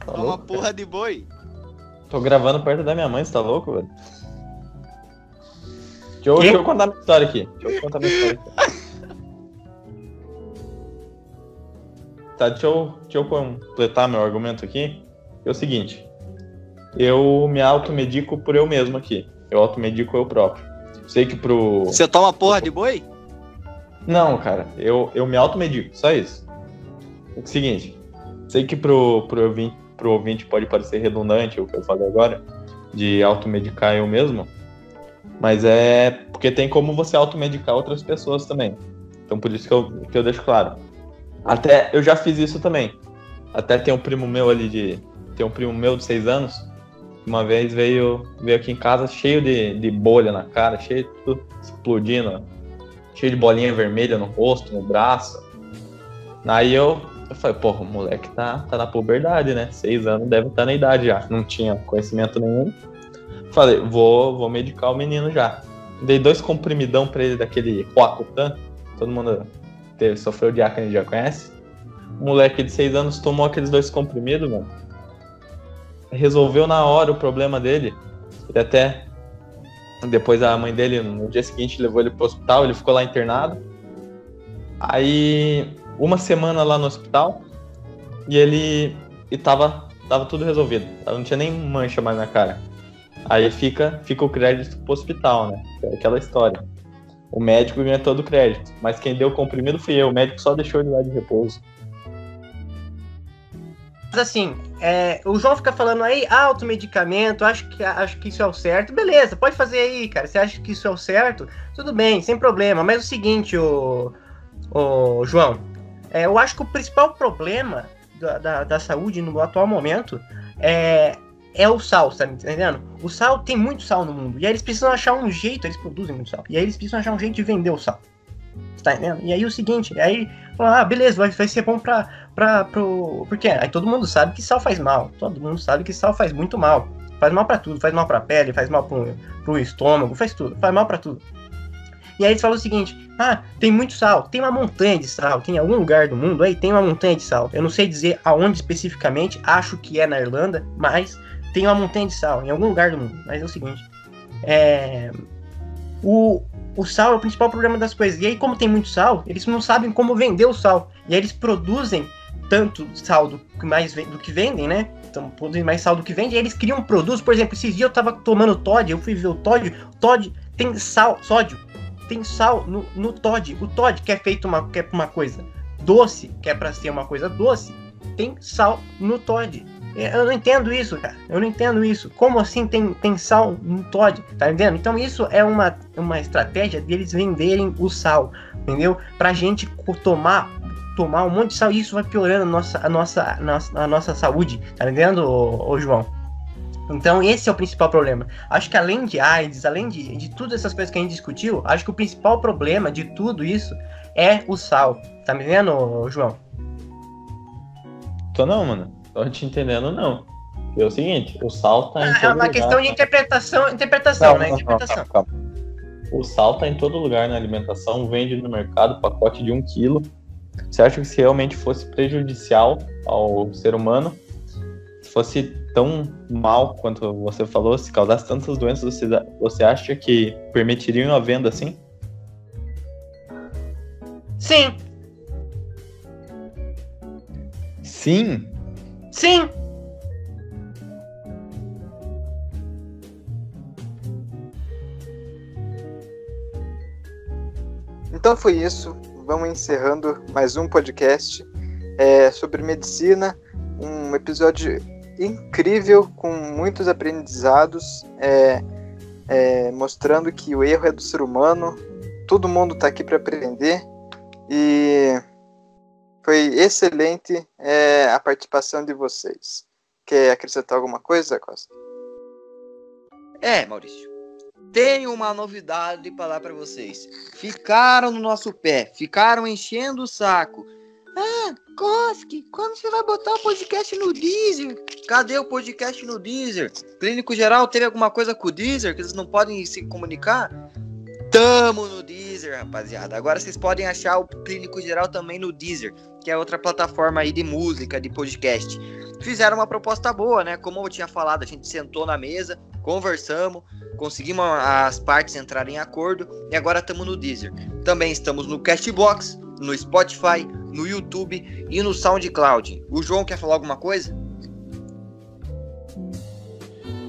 Tá Toma louco, porra de boi. Tô gravando perto da minha mãe, você tá louco, velho? Deixa eu, deixa eu contar minha história aqui. Deixa eu contar minha história aqui. Tá, deixa eu, deixa eu completar meu argumento aqui. É o seguinte. Eu me automedico por eu mesmo aqui. Eu automedico eu próprio. Sei que pro. Você toma porra de boi? Não, cara, eu, eu me automedico, só isso. É o seguinte, sei que pro, pro, ouvinte, pro ouvinte pode parecer redundante o que eu falei agora, de automedicar eu mesmo, mas é porque tem como você automedicar outras pessoas também. Então por isso que eu, que eu deixo claro. Até eu já fiz isso também. Até tem um primo meu ali de. Tem um primo meu de seis anos uma vez veio, veio aqui em casa cheio de, de bolha na cara, cheio de tudo explodindo, cheio de bolinha vermelha no rosto, no braço. Aí eu, eu falei, porra, o moleque tá, tá na puberdade, né? Seis anos deve estar tá na idade já. Não tinha conhecimento nenhum. Falei, vou, vou medicar o menino já. Dei dois comprimidão pra ele daquele Roacutan. Todo mundo teve, sofreu de acne já conhece. O moleque de seis anos tomou aqueles dois comprimidos, mano. Resolveu na hora o problema dele. Ele até. Depois a mãe dele, no dia seguinte, levou ele pro hospital, ele ficou lá internado. Aí, uma semana lá no hospital, e ele. E tava, tava tudo resolvido. Não tinha nem mancha mais na cara. Aí fica, fica o crédito pro hospital, né? É aquela história. O médico ganha todo o crédito, mas quem deu o comprimido fui eu. O médico só deixou ele lá de repouso. Mas assim, é, o João fica falando aí, automedicamento, acho que, acho que isso é o certo. Beleza, pode fazer aí, cara. Você acha que isso é o certo? Tudo bem, sem problema. Mas é o seguinte, o, o João, é, eu acho que o principal problema da, da, da saúde no atual momento é é o sal, tá entendendo? O sal tem muito sal no mundo. E aí eles precisam achar um jeito, eles produzem muito sal. E aí eles precisam achar um jeito de vender o sal. Tá entendendo? E aí o seguinte, aí, ah, beleza, vai, vai ser bom pra, pra, pro. Por quê? Aí todo mundo sabe que sal faz mal. Todo mundo sabe que sal faz muito mal. Faz mal para tudo, faz mal pra pele, faz mal pro, pro estômago, faz tudo, faz mal para tudo. E aí eles falam o seguinte: ah, tem muito sal, tem uma montanha de sal, tem algum lugar do mundo aí, tem uma montanha de sal. Eu não sei dizer aonde especificamente, acho que é na Irlanda, mas tem uma montanha de sal em algum lugar do mundo. Mas é o seguinte: é, o, o sal é o principal problema das coisas. E aí, como tem muito sal, eles não sabem como vender o sal. E aí eles produzem tanto sal do que, mais, do que vendem, né? Então, produzem mais sal do que vendem. Eles criam produtos. Por exemplo, esses dias eu tava tomando Todd, eu fui ver o Todd. Todd tem sal, sódio. Tem sal no, no Todd. O Todd, que é feito uma, que é uma coisa doce, que é pra ser uma coisa doce, tem sal no Todd. É, eu não entendo isso, cara. Eu não entendo isso. Como assim tem, tem sal no Todd? Tá entendendo? Então isso é uma, uma estratégia deles venderem o sal, entendeu? Pra gente tomar tomar um monte de sal e isso vai piorando a nossa, a nossa, a nossa, a nossa saúde, tá entendendo, ô, ô, João? Então esse é o principal problema. Acho que além de AIDS, além de, de todas essas coisas que a gente discutiu, acho que o principal problema de tudo isso é o sal. Tá me vendo, João? Tô não, mano. Tô te entendendo, não. É o seguinte, o sal tá em ah, É uma lugar. questão de interpretação, interpretação, não, né? Não, interpretação. Não, o sal tá em todo lugar na alimentação, vende no mercado pacote de um quilo. Você acha que se realmente fosse prejudicial ao ser humano, fosse tão mal quanto você falou, se causasse tantas doenças, você, você acha que permitiriam a venda assim? Sim. Sim? Sim! Então foi isso. Vamos encerrando mais um podcast é, sobre medicina. Um episódio incrível, com muitos aprendizados, é, é, mostrando que o erro é do ser humano. Todo mundo está aqui para aprender. E foi excelente é, a participação de vocês. Quer acrescentar alguma coisa, Costa? É, Maurício. Tenho uma novidade para dar para vocês. Ficaram no nosso pé, ficaram enchendo o saco. Ah, Koski, quando você vai botar o podcast no Deezer? Cadê o podcast no Deezer? Clínico Geral teve alguma coisa com o Deezer que eles não podem se comunicar? Tamo no Deezer, rapaziada. Agora vocês podem achar o Clínico Geral também no Deezer, que é outra plataforma aí de música, de podcast. Fizeram uma proposta boa, né? Como eu tinha falado, a gente sentou na mesa, conversamos, conseguimos as partes entrarem em acordo e agora estamos no Deezer. Também estamos no Castbox, no Spotify, no YouTube e no SoundCloud. O João quer falar alguma coisa?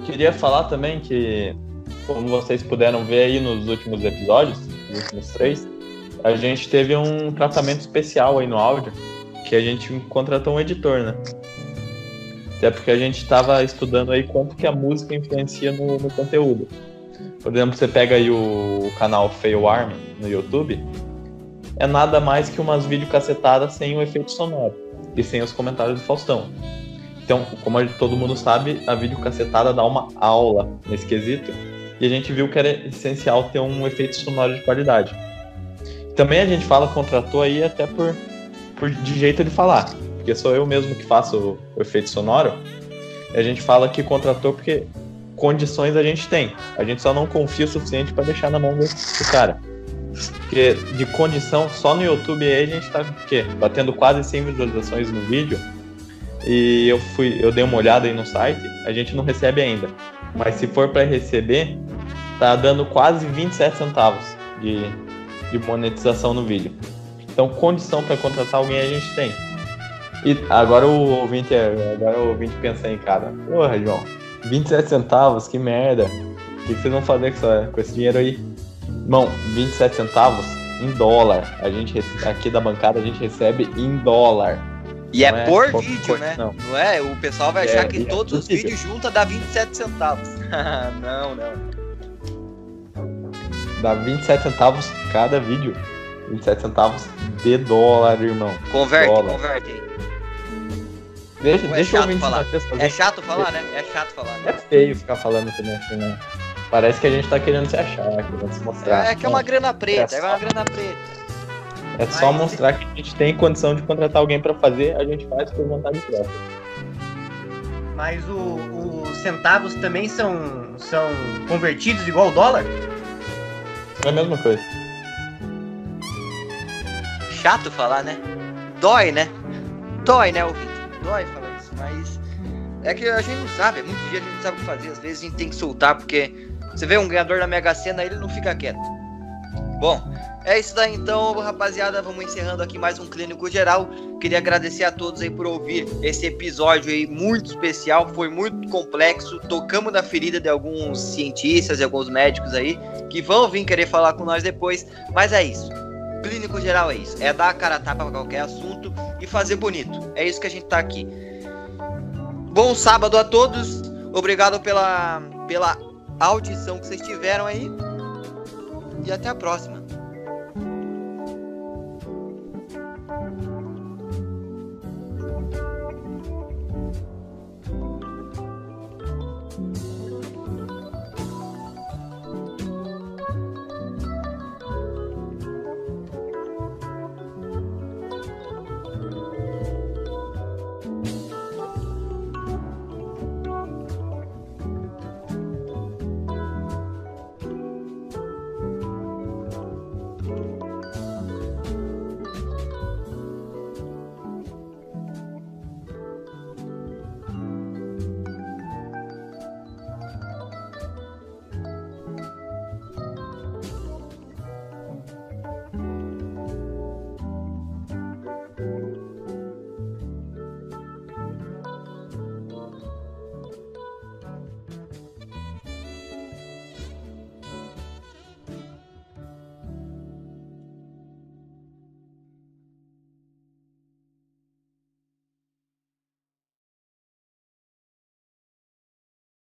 Queria falar também que como vocês puderam ver aí nos últimos episódios, nos últimos três, a gente teve um tratamento especial aí no áudio, que a gente contratou um editor, né? Até porque a gente estava estudando aí quanto que a música influencia no, no, conteúdo. Por exemplo, você pega aí o, canal Fail Army no YouTube, é nada mais que umas videocacetadas sem o efeito sonoro e sem os comentários do Faustão. Então, como todo mundo sabe, a videocacetada dá uma aula nesse quesito. E a gente viu que era essencial ter um efeito sonoro de qualidade. Também a gente fala contratou aí até por, por de jeito de falar. Porque sou eu mesmo que faço o, efeito sonoro. A gente fala que contratou porque condições a gente tem. A gente só não confia o suficiente para deixar na mão do, do cara. Porque de condição, só no YouTube aí a gente tá quê? batendo quase 100 visualizações no vídeo. E eu fui, eu dei uma olhada aí no site, a gente não recebe ainda. Mas se for para receber, tá dando quase 27 centavos de, de monetização no vídeo. Então, condição para contratar alguém a gente tem. E agora o ouvinte, agora o ouvinte pensa aí, cara, porra, João, 27 centavos, que merda. O que, vocês vão fazer com, com esse dinheiro aí? Irmão, 27 centavos em dólar. A gente aqui da bancada a gente recebe em dólar. E é é, é por vídeo, por, né? Não. não. é? O pessoal vai achar é, que todos é os vídeos juntos dá 27 centavos. não, não. Dá 27 centavos cada vídeo. 27 centavos de dólar, irmão. Converte, dólar. converte aí. Deixa, é deixa eu falar. É chato falar, né? É chato falar. Né? É feio ficar falando também assim, né? Parece que a gente tá querendo se achar, querendo se mostrar. É, que é uma grana preta, é, é uma grana preta. É só Mas... mostrar que a gente tem condição de contratar alguém para fazer, a gente faz por vontade própria. Mas os centavos também são, são convertidos igual o dólar? É a mesma coisa. Chato falar, né? Dói, né? Dói, né, ouvinte? Dói falar isso, mas é que a gente não sabe, é muitos dias a gente não sabe o que fazer, às vezes a gente tem que soltar, porque você vê um ganhador da Mega Sena, ele não fica quieto. Bom, é isso daí então, rapaziada. Vamos encerrando aqui mais um Clínico Geral. Queria agradecer a todos aí por ouvir esse episódio aí muito especial. Foi muito complexo. Tocamos na ferida de alguns cientistas e alguns médicos aí que vão vir querer falar com nós depois. Mas é isso. Clínico Geral é isso. É dar a cara a tapa pra qualquer assunto e fazer bonito. É isso que a gente tá aqui. Bom sábado a todos. Obrigado pela, pela audição que vocês tiveram aí. E até a próxima.